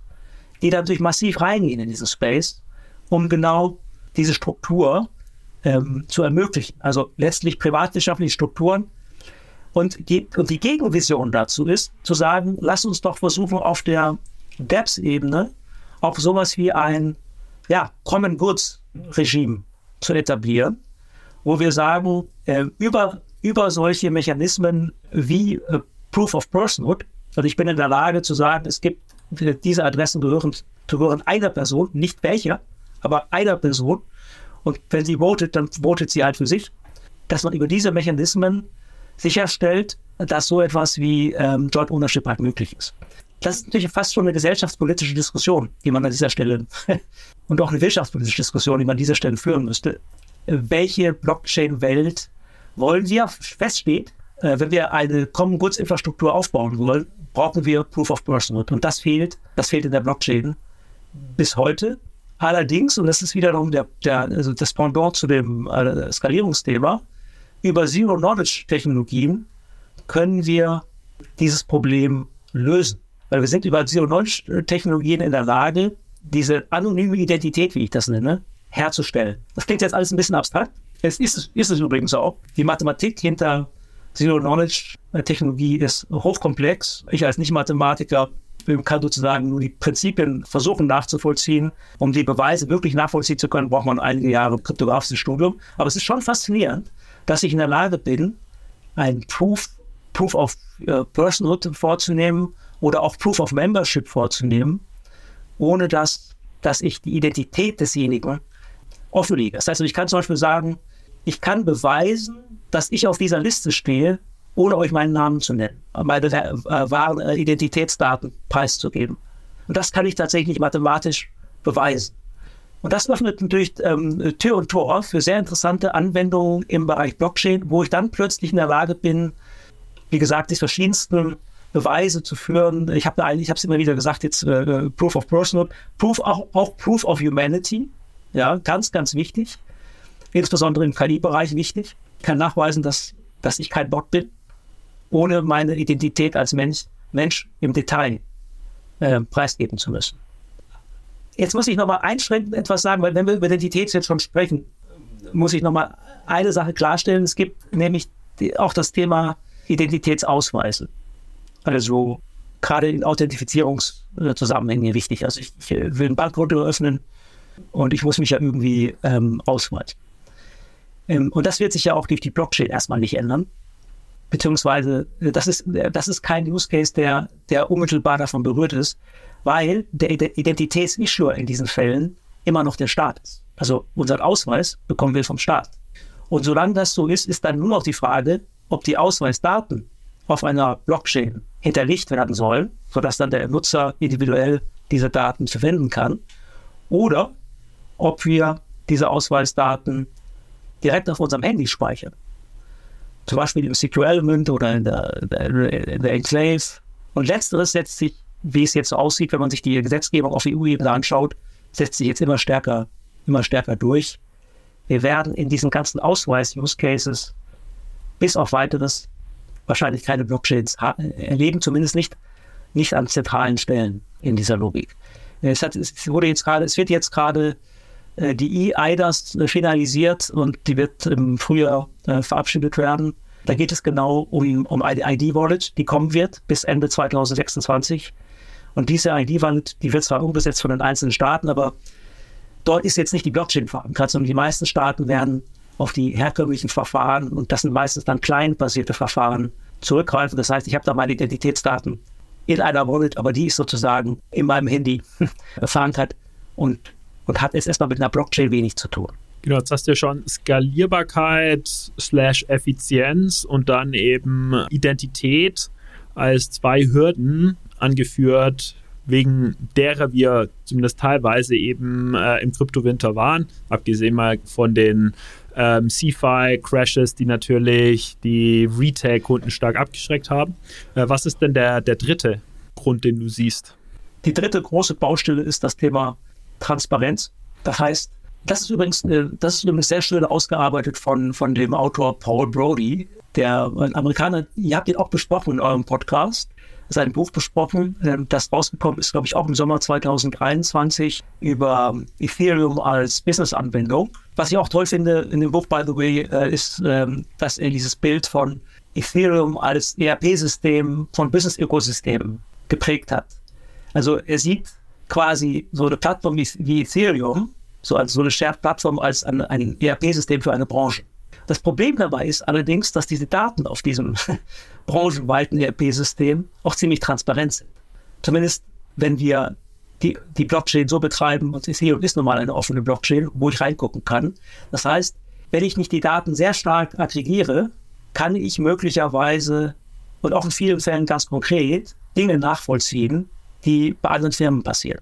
die natürlich massiv reingehen in diesen Space, um genau diese Struktur ähm, zu ermöglichen. Also letztlich privatwirtschaftliche Strukturen. Und die, und die Gegenvision dazu ist, zu sagen, lass uns doch versuchen, auf der DEPS-Ebene auch sowas wie ein ja, Common Goods Regime zu etablieren, wo wir sagen, äh, über, über solche Mechanismen wie äh, Proof of Personhood, also ich bin in der Lage zu sagen, es gibt diese Adressen gehören, gehören einer Person, nicht welcher, aber einer Person. Und wenn sie votet, dann votet sie halt für sich. Dass man über diese Mechanismen sicherstellt, dass so etwas wie ähm, Joint Ownership halt möglich ist. Das ist natürlich fast schon eine gesellschaftspolitische Diskussion, die man an dieser Stelle und auch eine wirtschaftspolitische Diskussion, die man an dieser Stelle führen müsste. Welche Blockchain-Welt wollen wir? Feststeht, äh, wenn wir eine Common Goods Infrastruktur aufbauen wollen, brauchen wir Proof of Personhood. Und das fehlt, das fehlt in der Blockchain bis heute. Allerdings, und das ist wiederum der, der, also das Pendant zu dem äh, Skalierungsthema, über Zero-Knowledge-Technologien können wir dieses Problem lösen. Weil wir sind über Zero-Knowledge-Technologien in der Lage, diese anonyme Identität, wie ich das nenne, herzustellen. Das klingt jetzt alles ein bisschen abstrakt. Es ist, ist es übrigens auch. Die Mathematik hinter Zero-Knowledge-Technologie ist hochkomplex. Ich als Nicht-Mathematiker kann sozusagen nur die Prinzipien versuchen nachzuvollziehen. Um die Beweise wirklich nachvollziehen zu können, braucht man einige Jahre kryptografisches Studium. Aber es ist schon faszinierend, dass ich in der Lage bin, ein Proof, Proof of uh, Personhood vorzunehmen oder auch Proof of Membership vorzunehmen, ohne dass, dass ich die Identität desjenigen offenlege. Das heißt, ich kann zum Beispiel sagen, ich kann beweisen, dass ich auf dieser Liste stehe, ohne euch meinen Namen zu nennen, meine äh, wahren äh, Identitätsdaten preiszugeben. Und das kann ich tatsächlich mathematisch beweisen. Und das öffnet natürlich ähm, Tür und Tor für sehr interessante Anwendungen im Bereich Blockchain, wo ich dann plötzlich in der Lage bin, wie gesagt, die verschiedensten Beweise zu führen. Ich habe ich es immer wieder gesagt, jetzt äh, Proof of Personal, Proof auch, auch Proof of Humanity, ja, ganz, ganz wichtig, insbesondere im KI-Bereich wichtig. Ich kann nachweisen, dass, dass ich kein Bot bin, ohne meine Identität als Mensch, Mensch im Detail äh, preisgeben zu müssen. Jetzt muss ich nochmal einschränkend etwas sagen, weil wenn wir über Identität jetzt schon sprechen, muss ich nochmal eine Sache klarstellen. Es gibt nämlich die, auch das Thema Identitätsausweise. Also gerade in Authentifizierungszusammenhängen wichtig. Also ich, ich, will ein Bankkonto eröffnen und ich muss mich ja irgendwie ähm, ausweisen. Ähm, und das wird sich ja auch durch die Blockchain erstmal nicht ändern. Beziehungsweise, äh, das ist, das ist kein Use Case, der, der unmittelbar davon berührt ist, weil der Identitätsissue in diesen Fällen immer noch der Staat ist. Also unseren Ausweis bekommen wir vom Staat. Und solange das so ist, ist dann nur noch die Frage, ob die Ausweisdaten auf einer Blockchain hinterlegt werden sollen, sodass dann der Nutzer individuell diese Daten verwenden kann, oder ob wir diese Ausweisdaten direkt auf unserem Handy speichern. Zum Beispiel im Secure Element oder in der, in der Enclave. Und letzteres setzt sich, wie es jetzt so aussieht, wenn man sich die Gesetzgebung auf EU-Ebene anschaut, setzt sich jetzt immer stärker, immer stärker durch. Wir werden in diesen ganzen Ausweis-Use-Cases bis auf weiteres wahrscheinlich keine Blockchains erleben, zumindest nicht, nicht an zentralen Stellen in dieser Logik. Es, hat, es wurde jetzt gerade, es wird jetzt gerade die E-IDAS finalisiert und die wird im Frühjahr äh, verabschiedet werden. Da geht es genau um, um eine ID-Wallet, die kommen wird bis Ende 2026. Und diese ID-Wallet, die wird zwar umgesetzt von den einzelnen Staaten, aber dort ist jetzt nicht die Blockchain verankert, sondern die meisten Staaten werden auf die herkömmlichen Verfahren, und das sind meistens dann client-basierte Verfahren, zurückgreifen. Das heißt, ich habe da meine Identitätsdaten in einer Wallet, aber die ist sozusagen in meinem Handy verankert und, und hat jetzt erstmal mit einer Blockchain wenig zu tun. Genau, jetzt hast du ja schon Skalierbarkeit slash Effizienz und dann eben Identität als zwei Hürden angeführt, wegen derer wir zumindest teilweise eben äh, im Kryptowinter waren, abgesehen mal von den ähm, CFI-Crashes, die natürlich die Retail-Kunden stark abgeschreckt haben. Äh, was ist denn der, der dritte Grund, den du siehst? Die dritte große Baustelle ist das Thema Transparenz. Das heißt, das ist übrigens, äh, das ist übrigens sehr schön ausgearbeitet von, von dem Autor Paul Brody, der ein Amerikaner, ihr habt ihn auch besprochen in eurem Podcast. sein Buch besprochen. Ähm, das rausgekommen ist, glaube ich, auch im Sommer 2023 über Ethereum als Business-Anwendung. Was ich auch toll finde in dem Buch, by the way, äh, ist, ähm, dass er dieses Bild von Ethereum als ERP-System von Business-Ökosystemen geprägt hat. Also er sieht quasi so eine Plattform wie, wie Ethereum, so, als, so eine Shared-Plattform als ein, ein ERP-System für eine Branche. Das Problem dabei ist allerdings, dass diese Daten auf diesem branchenweiten ERP-System auch ziemlich transparent sind. Zumindest wenn wir die, die Blockchain so betreiben, und Ethereum ist nun mal eine offene Blockchain, wo ich reingucken kann. Das heißt, wenn ich nicht die Daten sehr stark aggregiere, kann ich möglicherweise und auch in vielen Fällen ganz konkret Dinge nachvollziehen, die bei anderen Firmen passieren.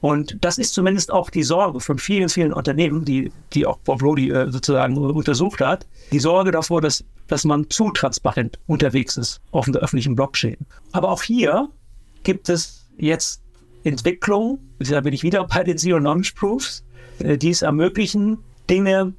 Und das ist zumindest auch die Sorge von vielen, vielen Unternehmen, die, die auch Bob Brody äh, sozusagen untersucht hat, die Sorge davor, dass, dass man zu transparent unterwegs ist auf der öffentlichen Blockchain. Aber auch hier gibt es jetzt Entwicklungen, da bin ich wieder bei den Zero-Knowledge-Proofs, äh, die es ermöglichen, Dinge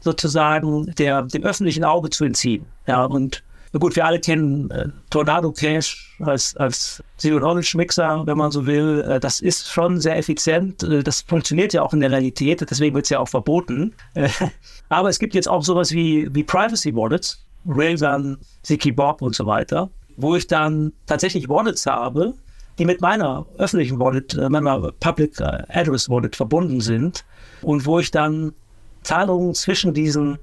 sozusagen der, dem öffentlichen Auge zu entziehen. Ja, und gut, wir alle kennen äh, Tornado Cache als, als Zero-Knowledge-Mixer, wenn man so will. Äh, das ist schon sehr effizient. Äh, das funktioniert ja auch in der Realität, deswegen wird es ja auch verboten. Äh, aber es gibt jetzt auch sowas wie, wie Privacy Wallets, Railgun, Ziki Bob und so weiter, wo ich dann tatsächlich Wallets habe, die mit meiner öffentlichen Wallet, äh, meiner Public äh, Address Wallet verbunden sind und wo ich dann Zahlungen zwischen diesen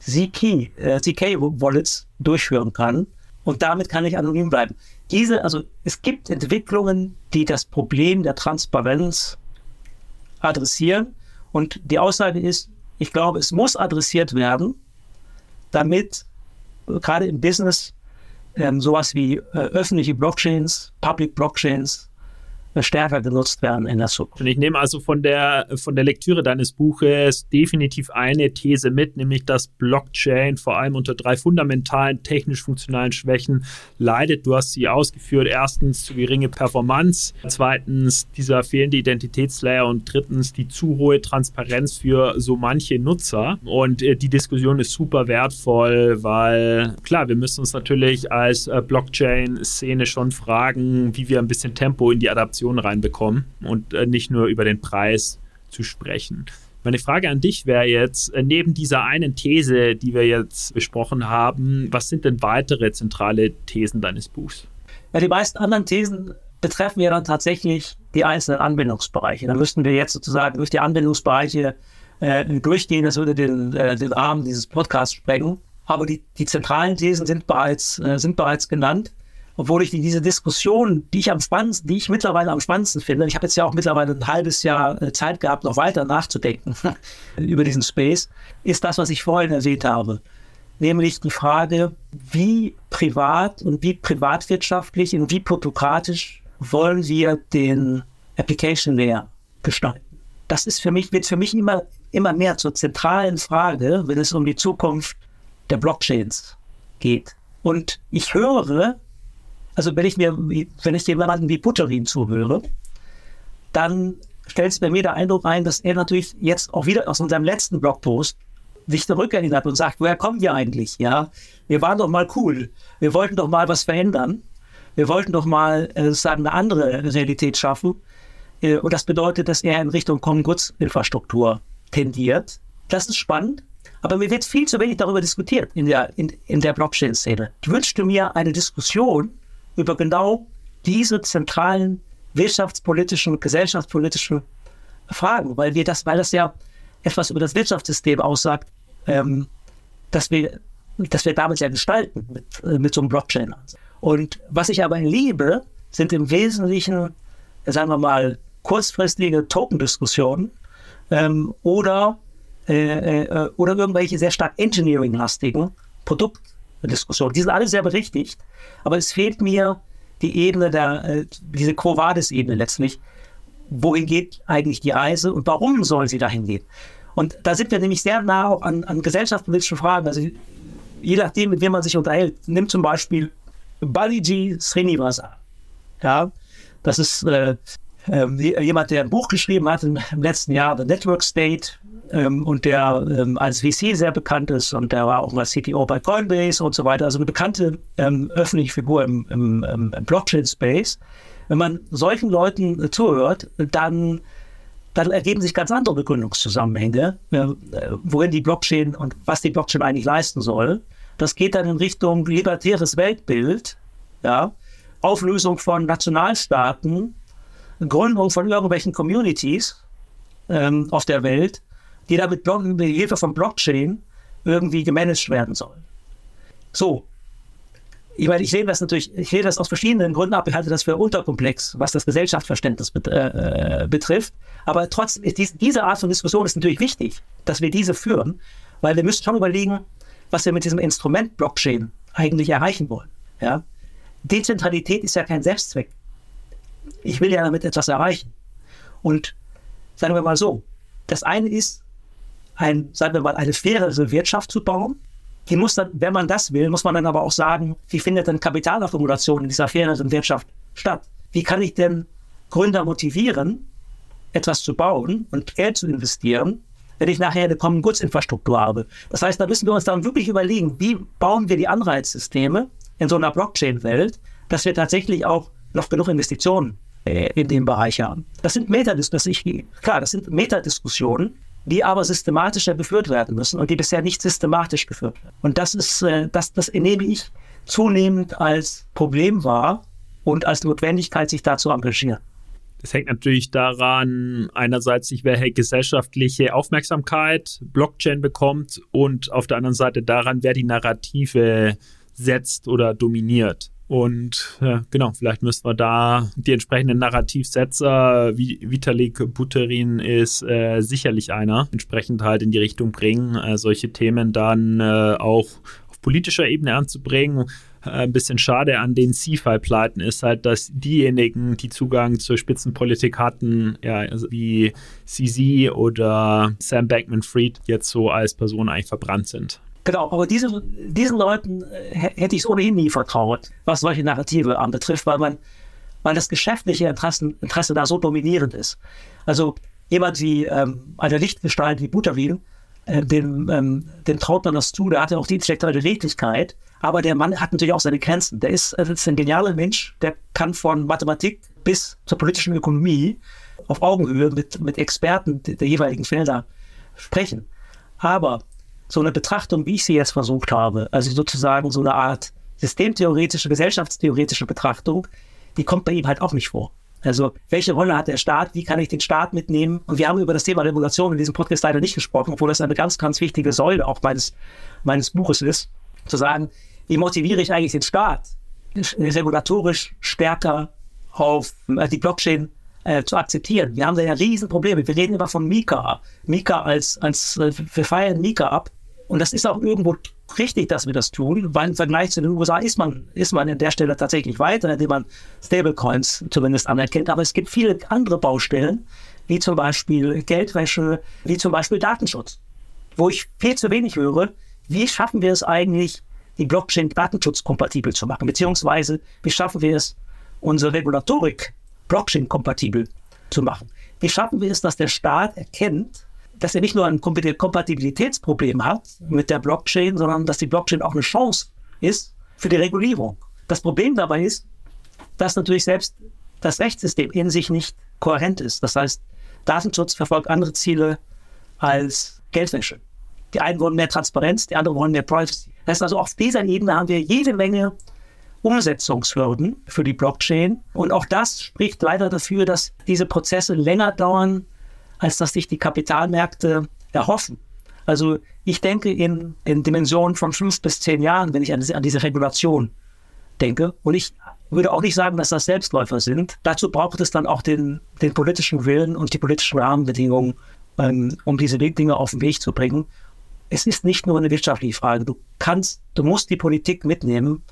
ZK, äh, ZK-Wallets durchführen kann. Und damit kann ich anonym bleiben. Diese, also es gibt Entwicklungen, die das Problem der Transparenz adressieren. Und die Aussage ist, ich glaube, es muss adressiert werden, damit gerade im Business ähm, sowas wie äh, öffentliche Blockchains, Public Blockchains stärker genutzt werden in der Zukunft. Und ich nehme also von der, von der Lektüre deines Buches definitiv eine These mit, nämlich dass Blockchain vor allem unter drei fundamentalen technisch-funktionalen Schwächen leidet. Du hast sie ausgeführt. Erstens zu geringe Performance, zweitens dieser fehlende Identitätslayer und drittens die zu hohe Transparenz für so manche Nutzer. Und äh, die Diskussion ist super wertvoll, weil klar, wir müssen uns natürlich als äh, Blockchain-Szene schon fragen, wie wir ein bisschen Tempo in die Adaption Informationen reinbekommen und äh, nicht nur über den Preis zu sprechen. Meine Frage an dich wäre jetzt, äh, neben dieser einen These, die wir jetzt besprochen haben, was sind denn weitere zentrale Thesen deines Buchs? Ja, die meisten anderen Thesen betreffen ja dann tatsächlich die einzelnen Anwendungsbereiche. Da müssten wir jetzt sozusagen durch die Anwendungsbereiche äh, durchgehen, das würde den, äh, den Rahmen dieses Podcasts sprengen. Aber die, die zentralen Thesen sind bereits, äh, sind bereits genannt obwohl ich diese Diskussion, die ich am spannendsten, die ich mittlerweile am spannendsten finde, ich habe jetzt ja auch mittlerweile ein halbes Jahr äh, Zeit gehabt, noch weiter nachzudenken über diesen Space, ist das, was ich vorhin erwähnt habe. Nämlich die Frage, wie privat und wie privatwirtschaftlich und wie plutokratisch wollen wir den Application Layer gestalten. Das ist für mich, wird für mich immer, immer mehr zur zentralen Frage, wenn es um die Zukunft der Blockchains geht. Und ich höre also wenn ich mir, wenn ich jemanden wie Butterin zuhöre, dann stellt es bei mir der Eindruck ein, dass er natürlich jetzt auch wieder aus unserem letzten Blogpost sich zurückerinnert und sagt, woher kommen wir eigentlich? Ja, wir waren doch mal cool. Wir wollten doch mal was verändern. Wir wollten doch mal äh, sozusagen eine andere Realität schaffen. Äh, und das bedeutet, dass er in Richtung Common Goods Infrastruktur tendiert. Das ist spannend. Aber mir wird viel zu wenig darüber diskutiert in der, in, in der Blockchain-Szene. Ich wünschte mir eine Diskussion über genau diese zentralen wirtschaftspolitischen und gesellschaftspolitischen Fragen, weil wir das, weil das ja etwas über das Wirtschaftssystem aussagt, ähm, dass wir, dass wir damit ja gestalten mit, äh, mit so einem Blockchain. Und was ich aber liebe, sind im Wesentlichen, sagen wir mal, kurzfristige Token-Diskussionen ähm, oder, äh, äh, oder irgendwelche sehr stark engineering-lastigen Produktdiskussionen. Die sind alle sehr berechtigt, aber es fehlt mir die Ebene der, äh, diese Quo Vadis-Ebene letztlich. Wohin geht eigentlich die Reise und warum soll sie dahin gehen? Und da sind wir nämlich sehr nah auch an, an gesellschaftspolitischen Fragen. Also je nachdem, mit wem man sich unterhält, nimmt zum Beispiel Baliji Srinivasa. Ja, das ist äh, äh, jemand, der ein Buch geschrieben hat im, im, letzten Jahr, The Network State, ähm, und der ähm, als VC sehr bekannt ist und der war auch mal CTO bei Coinbase und so weiter, also eine bekannte ähm, öffentliche Figur im, im, im Blockchain-Space. Wenn man solchen Leuten äh, zuhört, dann, dann ergeben sich ganz andere Begründungszusammenhänge, äh, worin die Blockchain und was die Blockchain eigentlich leisten soll. Das geht dann in Richtung libertäres Weltbild, ja, Auflösung von Nationalstaaten, Gründung von irgendwelchen Communities ähm, auf der Welt, die damit mit Hilfe von Blockchain irgendwie gemanagt werden sollen. So. Ich meine, ich sehe das natürlich, ich sehe das aus verschiedenen Gründen ab, ich halte das für unterkomplex, was das Gesellschaftsverständnis bet äh, betrifft. Aber trotzdem ist dies, diese Art von Diskussion ist natürlich wichtig, dass wir diese führen, weil wir müssen schon überlegen, was wir mit diesem Instrument Blockchain eigentlich erreichen wollen. Ja? Dezentralität ist ja kein Selbstzweck. Ich will ja damit etwas erreichen. Und sagen wir mal so, das eine ist, ein, sagen wir mal, eine fairere Wirtschaft zu bauen. Die muss dann, wenn man das will, muss man dann aber auch sagen, wie findet denn Kapitalakkumulation in dieser faireren Wirtschaft statt? Wie kann ich denn Gründer motivieren, etwas zu bauen und Geld zu investieren, wenn ich nachher eine Common Goods Infrastruktur habe? Das heißt, da müssen wir uns dann wirklich überlegen, wie bauen wir die Anreizsysteme in so einer Blockchain-Welt, dass wir tatsächlich auch noch genug Investitionen äh, in dem Bereich haben. Das sind Metadiskussionen, klar, das sind Metadiskussionen, die aber systematischer geführt werden müssen und die bisher nicht systematisch geführt werden. Und das ist, äh, das, das nehme ich zunehmend als Problem wahr und als Notwendigkeit, sich da zu engagieren. Das hängt natürlich daran, einerseits, welche gesellschaftliche Aufmerksamkeit Blockchain bekommt und auf der anderen Seite daran, wer die Narrative setzt oder dominiert. Und ja, genau, vielleicht müssen wir da die entsprechenden Narrativsetzer, wie Vitalik Buterin ist äh, sicherlich einer, entsprechend halt in die Richtung bringen, äh, solche Themen dann äh, auch auf politischer Ebene anzubringen. Äh, ein bisschen schade an den CFI-Pleiten ist halt, dass diejenigen, die Zugang zur Spitzenpolitik hatten, ja, also wie CZ oder Sam Bankman-Fried, jetzt so als Person eigentlich verbrannt sind. Genau, aber diese, diesen Leuten äh, hätte ich es ohnehin nie vertraut, was solche Narrative anbetrifft, weil man, weil das geschäftliche Interesse, Interesse da so dominierend ist. Also jemand wie ähm, eine Lichtgestalt wie Butterin, äh, dem, ähm, dem traut man das zu, der hat ja auch die intellektuelle Redlichkeit, aber der Mann hat natürlich auch seine Grenzen. Der ist, äh, ist ein genialer Mensch, der kann von Mathematik bis zur politischen Ökonomie auf Augenhöhe mit, mit Experten der, der jeweiligen Felder sprechen. Aber so eine Betrachtung, wie ich sie jetzt versucht habe, also sozusagen so eine Art systemtheoretische, gesellschaftstheoretische Betrachtung, die kommt bei ihm halt auch nicht vor. Also, welche Rolle hat der Staat? Wie kann ich den Staat mitnehmen? Und wir haben über das Thema Regulation in diesem Podcast leider nicht gesprochen, obwohl das eine ganz, ganz wichtige Säule auch meines, meines Buches ist, zu sagen, wie motiviere ich eigentlich den Staat, regulatorisch stärker auf äh, die Blockchain äh, zu akzeptieren. Wir haben da ja Riesenprobleme. Wir reden immer von Mika. Mika als, als äh, wir feiern Mika ab. Und das ist auch irgendwo richtig, dass wir das tun, weil im Vergleich zu den USA ist man, ist man an der Stelle tatsächlich weiter, indem man Stablecoins zumindest anerkennt. Aber es gibt viele andere Baustellen, wie zum Beispiel Geldwäsche, wie zum Beispiel Datenschutz, wo ich viel zu wenig höre. Wie schaffen wir es eigentlich, die Blockchain datenschutzkompatibel zu machen? Beziehungsweise, wie schaffen wir es, unsere Regulatorik Blockchain-kompatibel zu machen? Wie schaffen wir es, dass der Staat erkennt, dass er nicht nur ein Kompatibilitätsproblem hat mit der Blockchain, sondern dass die Blockchain auch eine Chance ist für die Regulierung. Das Problem dabei ist, dass natürlich selbst das Rechtssystem in sich nicht kohärent ist. Das heißt, Datenschutz verfolgt andere Ziele als Geldwäsche. Die einen wollen mehr Transparenz, die anderen wollen mehr Privacy. Das heißt also, auf dieser Ebene haben wir jede Menge Umsetzungshürden für die Blockchain. Und auch das spricht leider dafür, dass diese Prozesse länger dauern, als dass sich die Kapitalmärkte erhoffen. Also ich denke in, in Dimensionen von fünf bis zehn Jahren, wenn ich an, an diese Regulation denke. Und ich würde auch nicht sagen, dass das Selbstläufer sind. Dazu braucht es dann auch den, den politischen Willen und die politischen Rahmenbedingungen, ähm, um diese Dinge auf den Weg zu bringen. Es ist nicht nur eine wirtschaftliche Frage. Du kannst, du musst die Politik mitnehmen,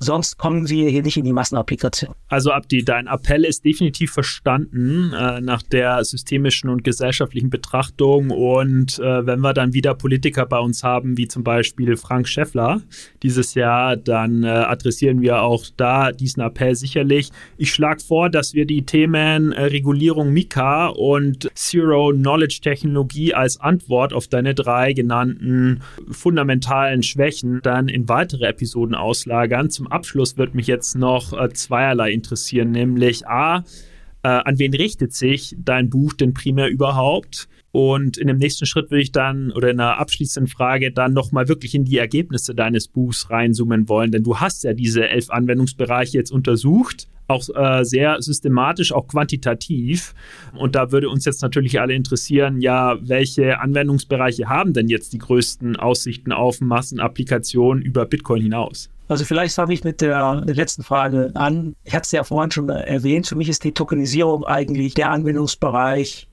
Sonst kommen wir hier nicht in die Massenapplikation. Also Abdi, dein Appell ist definitiv verstanden äh, nach der systemischen und gesellschaftlichen Betrachtung. Und äh, wenn wir dann wieder Politiker bei uns haben, wie zum Beispiel Frank Schäffler dieses Jahr, dann äh, adressieren wir auch da diesen Appell sicherlich. Ich schlage vor, dass wir die Themen äh, Regulierung Mika und Zero Knowledge Technologie als Antwort auf deine drei genannten fundamentalen Schwächen dann in weitere Episoden auslagern. Zum Abschluss wird mich jetzt noch äh, zweierlei interessieren, nämlich A, äh, an wen richtet sich dein Buch denn primär überhaupt? Und in dem nächsten Schritt würde ich dann oder in einer abschließenden Frage dann nochmal wirklich in die Ergebnisse deines Buchs reinzoomen wollen, denn du hast ja diese elf Anwendungsbereiche jetzt untersucht, auch äh, sehr systematisch, auch quantitativ. Und da würde uns jetzt natürlich alle interessieren, ja, welche Anwendungsbereiche haben denn jetzt die größten Aussichten auf Massenapplikationen über Bitcoin hinaus? Also vielleicht fange ich mit der, der letzten Frage an. Ich hatte es ja vorhin schon erwähnt, für mich ist die Tokenisierung eigentlich der Anwendungsbereich,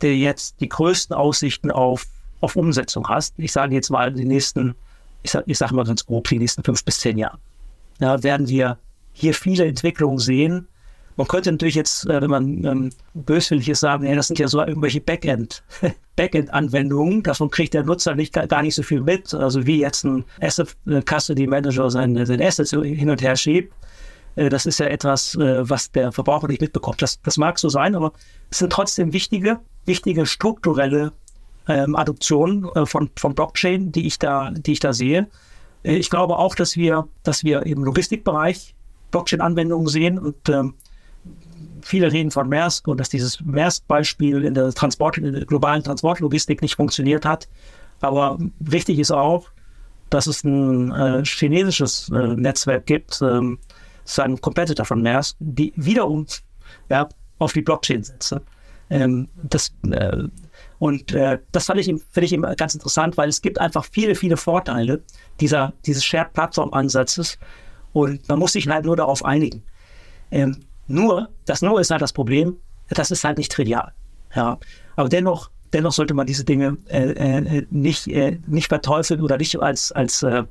der jetzt die größten Aussichten auf, auf Umsetzung hast. Ich sage jetzt mal die nächsten, ich sage ich sag mal ganz grob, die nächsten fünf bis zehn Jahre. Da werden wir hier viele Entwicklungen sehen, man könnte natürlich jetzt, äh, wenn man ähm, böswillig ist, sagen, ja, das sind ja so irgendwelche Backend, Backend-Anwendungen. Davon kriegt der Nutzer nicht, gar nicht so viel mit. Also wie jetzt ein Asset äh, Custody Manager seine, seine Assets hin und her schiebt. Äh, das ist ja etwas, äh, was der Verbraucher nicht mitbekommt. Das, das mag so sein, aber es sind trotzdem wichtige, wichtige strukturelle ähm, Adoptionen äh, von, von Blockchain, die ich da, die ich da sehe. Äh, ich glaube auch, dass wir, dass wir im Logistikbereich Blockchain-Anwendungen sehen und ähm, viele reden von Maersk und dass dieses Maersk-Beispiel in der in der globalen Transportlogistik nicht funktioniert hat. Aber wichtig ist auch, dass es ein äh, chinesisches äh, Netzwerk gibt, ähm, das ist ein Competitor von Maersk, die wiederum ja, auf die Blockchain setzen. Ähm, das, äh, und äh, das fand ich, finde ich immer ganz interessant, weil es gibt einfach viele, viele Vorteile dieser, dieses Shared-Plattform-Ansatzes und man muss sich halt nur darauf einigen. Ähm, nur, das Nur ist halt das Problem, das ist halt nicht trivial. Ja. Aber dennoch, dennoch sollte man diese Dinge äh, äh, nicht, äh, nicht verteufeln oder nicht als, als, äh,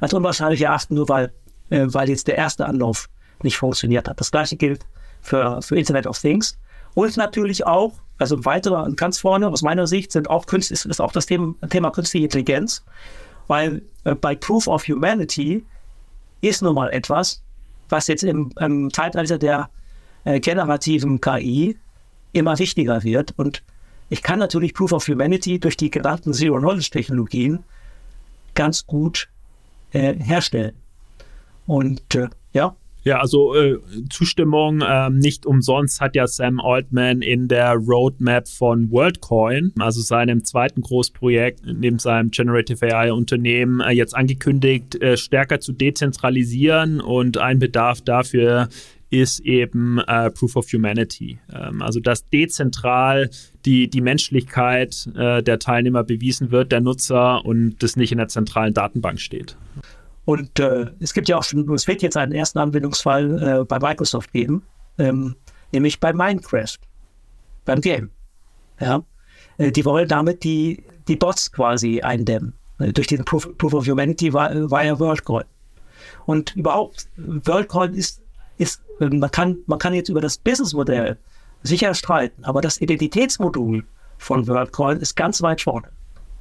als unwahrscheinlich erachten, nur weil, äh, weil jetzt der erste Anlauf nicht funktioniert hat. Das gleiche gilt für, für Internet of Things. Und natürlich auch, also weiterer ganz vorne aus meiner Sicht sind auch Künst, ist, ist auch das Thema, Thema künstliche Intelligenz, weil äh, bei Proof of Humanity ist nun mal etwas, was jetzt im, im Zeitalter der äh, generativen KI immer wichtiger wird. Und ich kann natürlich Proof of Humanity durch die genannten Zero-Knowledge-Technologien ganz gut äh, herstellen. Und äh, ja. Ja, also äh, Zustimmung. Ähm, nicht umsonst hat ja Sam Altman in der Roadmap von WorldCoin, also seinem zweiten Großprojekt neben seinem Generative AI-Unternehmen, äh, jetzt angekündigt, äh, stärker zu dezentralisieren und ein Bedarf dafür ist eben äh, Proof of Humanity. Ähm, also dass dezentral die, die Menschlichkeit äh, der Teilnehmer bewiesen wird, der Nutzer und das nicht in der zentralen Datenbank steht. Und äh, es gibt ja auch schon, es wird jetzt einen ersten Anwendungsfall äh, bei Microsoft geben, ähm, nämlich bei Minecraft, beim Game. Ja? Äh, die wollen damit die, die Bots quasi eindämmen. Äh, durch diesen Proof, Proof of Humanity war, war ja WorldCoin. Und überhaupt, WorldCoin ist ist, man kann, man kann jetzt über das Businessmodell sicher streiten, aber das Identitätsmodul von WorldCoin ist ganz weit vorne.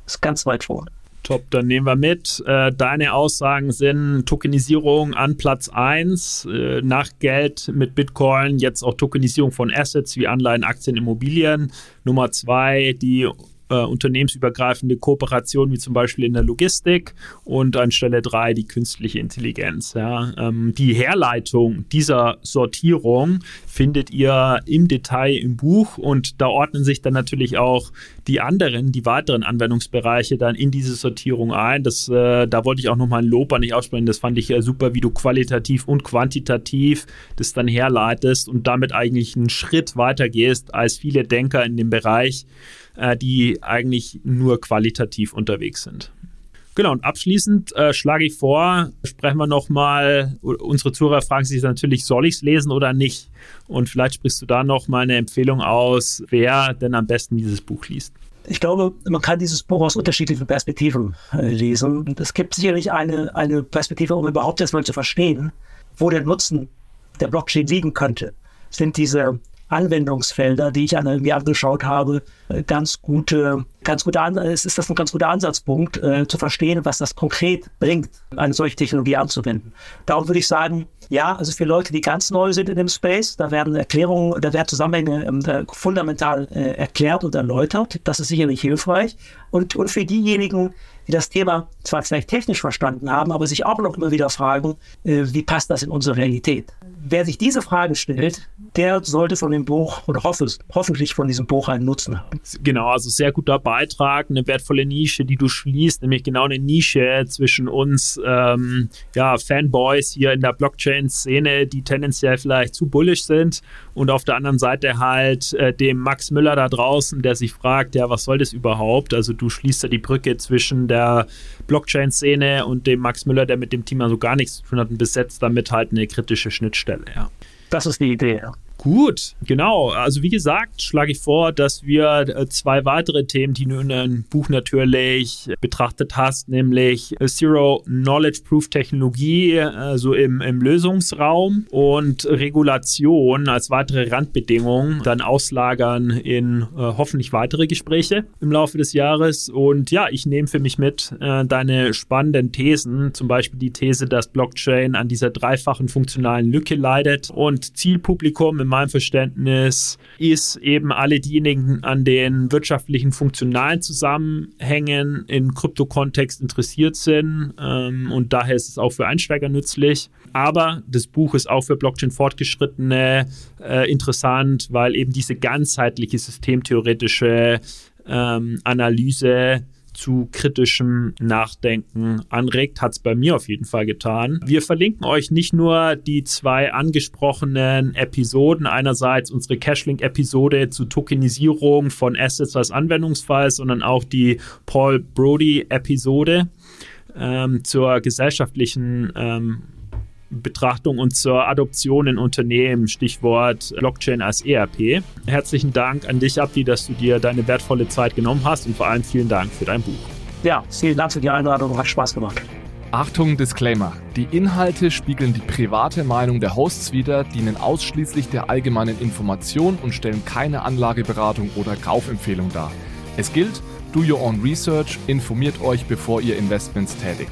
Ist ganz weit vorne. Top, dann nehmen wir mit. Äh, deine Aussagen sind Tokenisierung an Platz 1, äh, nach Geld mit Bitcoin, jetzt auch Tokenisierung von Assets wie Anleihen, Aktien, Immobilien. Nummer 2, die äh, unternehmensübergreifende Kooperation, wie zum Beispiel in der Logistik. Und an Stelle drei die künstliche Intelligenz. Ja. Ähm, die Herleitung dieser Sortierung findet ihr im Detail im Buch und da ordnen sich dann natürlich auch die anderen, die weiteren Anwendungsbereiche dann in diese Sortierung ein. Das, äh, da wollte ich auch nochmal ein Lob an dich aussprechen. Das fand ich äh, super, wie du qualitativ und quantitativ das dann herleitest und damit eigentlich einen Schritt weiter gehst als viele Denker in dem Bereich äh, die eigentlich nur qualitativ unterwegs sind. Genau, und abschließend äh, schlage ich vor, sprechen wir nochmal, unsere Zuhörer fragen sich natürlich, soll ich es lesen oder nicht? Und vielleicht sprichst du da noch mal eine Empfehlung aus, wer denn am besten dieses Buch liest. Ich glaube, man kann dieses Buch aus unterschiedlichen Perspektiven äh, lesen. Es gibt sicherlich eine, eine Perspektive, um überhaupt erstmal zu verstehen, wo der Nutzen der Blockchain liegen könnte. Sind diese Anwendungsfelder, die ich mir angeschaut habe, ganz gute, ganz gute ist, ist das ein ganz guter Ansatzpunkt, äh, zu verstehen, was das konkret bringt, eine solche Technologie anzuwenden. Darum würde ich sagen, ja, also für Leute, die ganz neu sind in dem Space, da werden Erklärungen, da werden Zusammenhänge äh, fundamental äh, erklärt und erläutert. Das ist sicherlich hilfreich. Und, und für diejenigen, die das Thema zwar vielleicht technisch verstanden haben, aber sich auch noch immer wieder fragen, äh, wie passt das in unsere Realität? Wer sich diese Frage stellt, der sollte von dem Buch oder hoffe, hoffentlich von diesem Buch einen Nutzen haben. Genau, also sehr guter Beitrag, eine wertvolle Nische, die du schließt, nämlich genau eine Nische zwischen uns ähm, ja, Fanboys hier in der Blockchain-Szene, die tendenziell vielleicht zu bullish sind und auf der anderen Seite halt äh, dem Max Müller da draußen, der sich fragt, ja, was soll das überhaupt? Also du schließt da die Brücke zwischen der Blockchain-Szene und dem Max Müller, der mit dem Thema so gar nichts zu tun hat und besetzt damit halt eine kritische Schnittstelle, ja. Das ist die Idee, ja. Gut, genau. Also wie gesagt, schlage ich vor, dass wir äh, zwei weitere Themen, die du in deinem Buch natürlich betrachtet hast, nämlich Zero Knowledge Proof Technologie, also im, im Lösungsraum und Regulation als weitere Randbedingung, dann auslagern in äh, hoffentlich weitere Gespräche im Laufe des Jahres. Und ja, ich nehme für mich mit äh, deine spannenden Thesen, zum Beispiel die These, dass Blockchain an dieser dreifachen funktionalen Lücke leidet und Zielpublikum im meinem Verständnis ist eben alle diejenigen an den wirtschaftlichen, funktionalen Zusammenhängen im Krypto-Kontext interessiert sind. Ähm, und daher ist es auch für Einsteiger nützlich. Aber das Buch ist auch für Blockchain-Fortgeschrittene äh, interessant, weil eben diese ganzheitliche systemtheoretische ähm, Analyse zu kritischem Nachdenken anregt, hat es bei mir auf jeden Fall getan. Wir verlinken euch nicht nur die zwei angesprochenen Episoden, einerseits unsere Cashlink-Episode zu Tokenisierung von Assets als Anwendungsfall, sondern auch die Paul Brody-Episode ähm, zur gesellschaftlichen ähm, Betrachtung und zur Adoption in Unternehmen, Stichwort Blockchain als ERP. Herzlichen Dank an dich, Abdi, dass du dir deine wertvolle Zeit genommen hast und vor allem vielen Dank für dein Buch. Ja, vielen Dank für die Einladung, hat Spaß gemacht. Achtung, Disclaimer. Die Inhalte spiegeln die private Meinung der Hosts wider, dienen ausschließlich der allgemeinen Information und stellen keine Anlageberatung oder Kaufempfehlung dar. Es gilt, do your own research, informiert euch, bevor ihr Investments tätigt.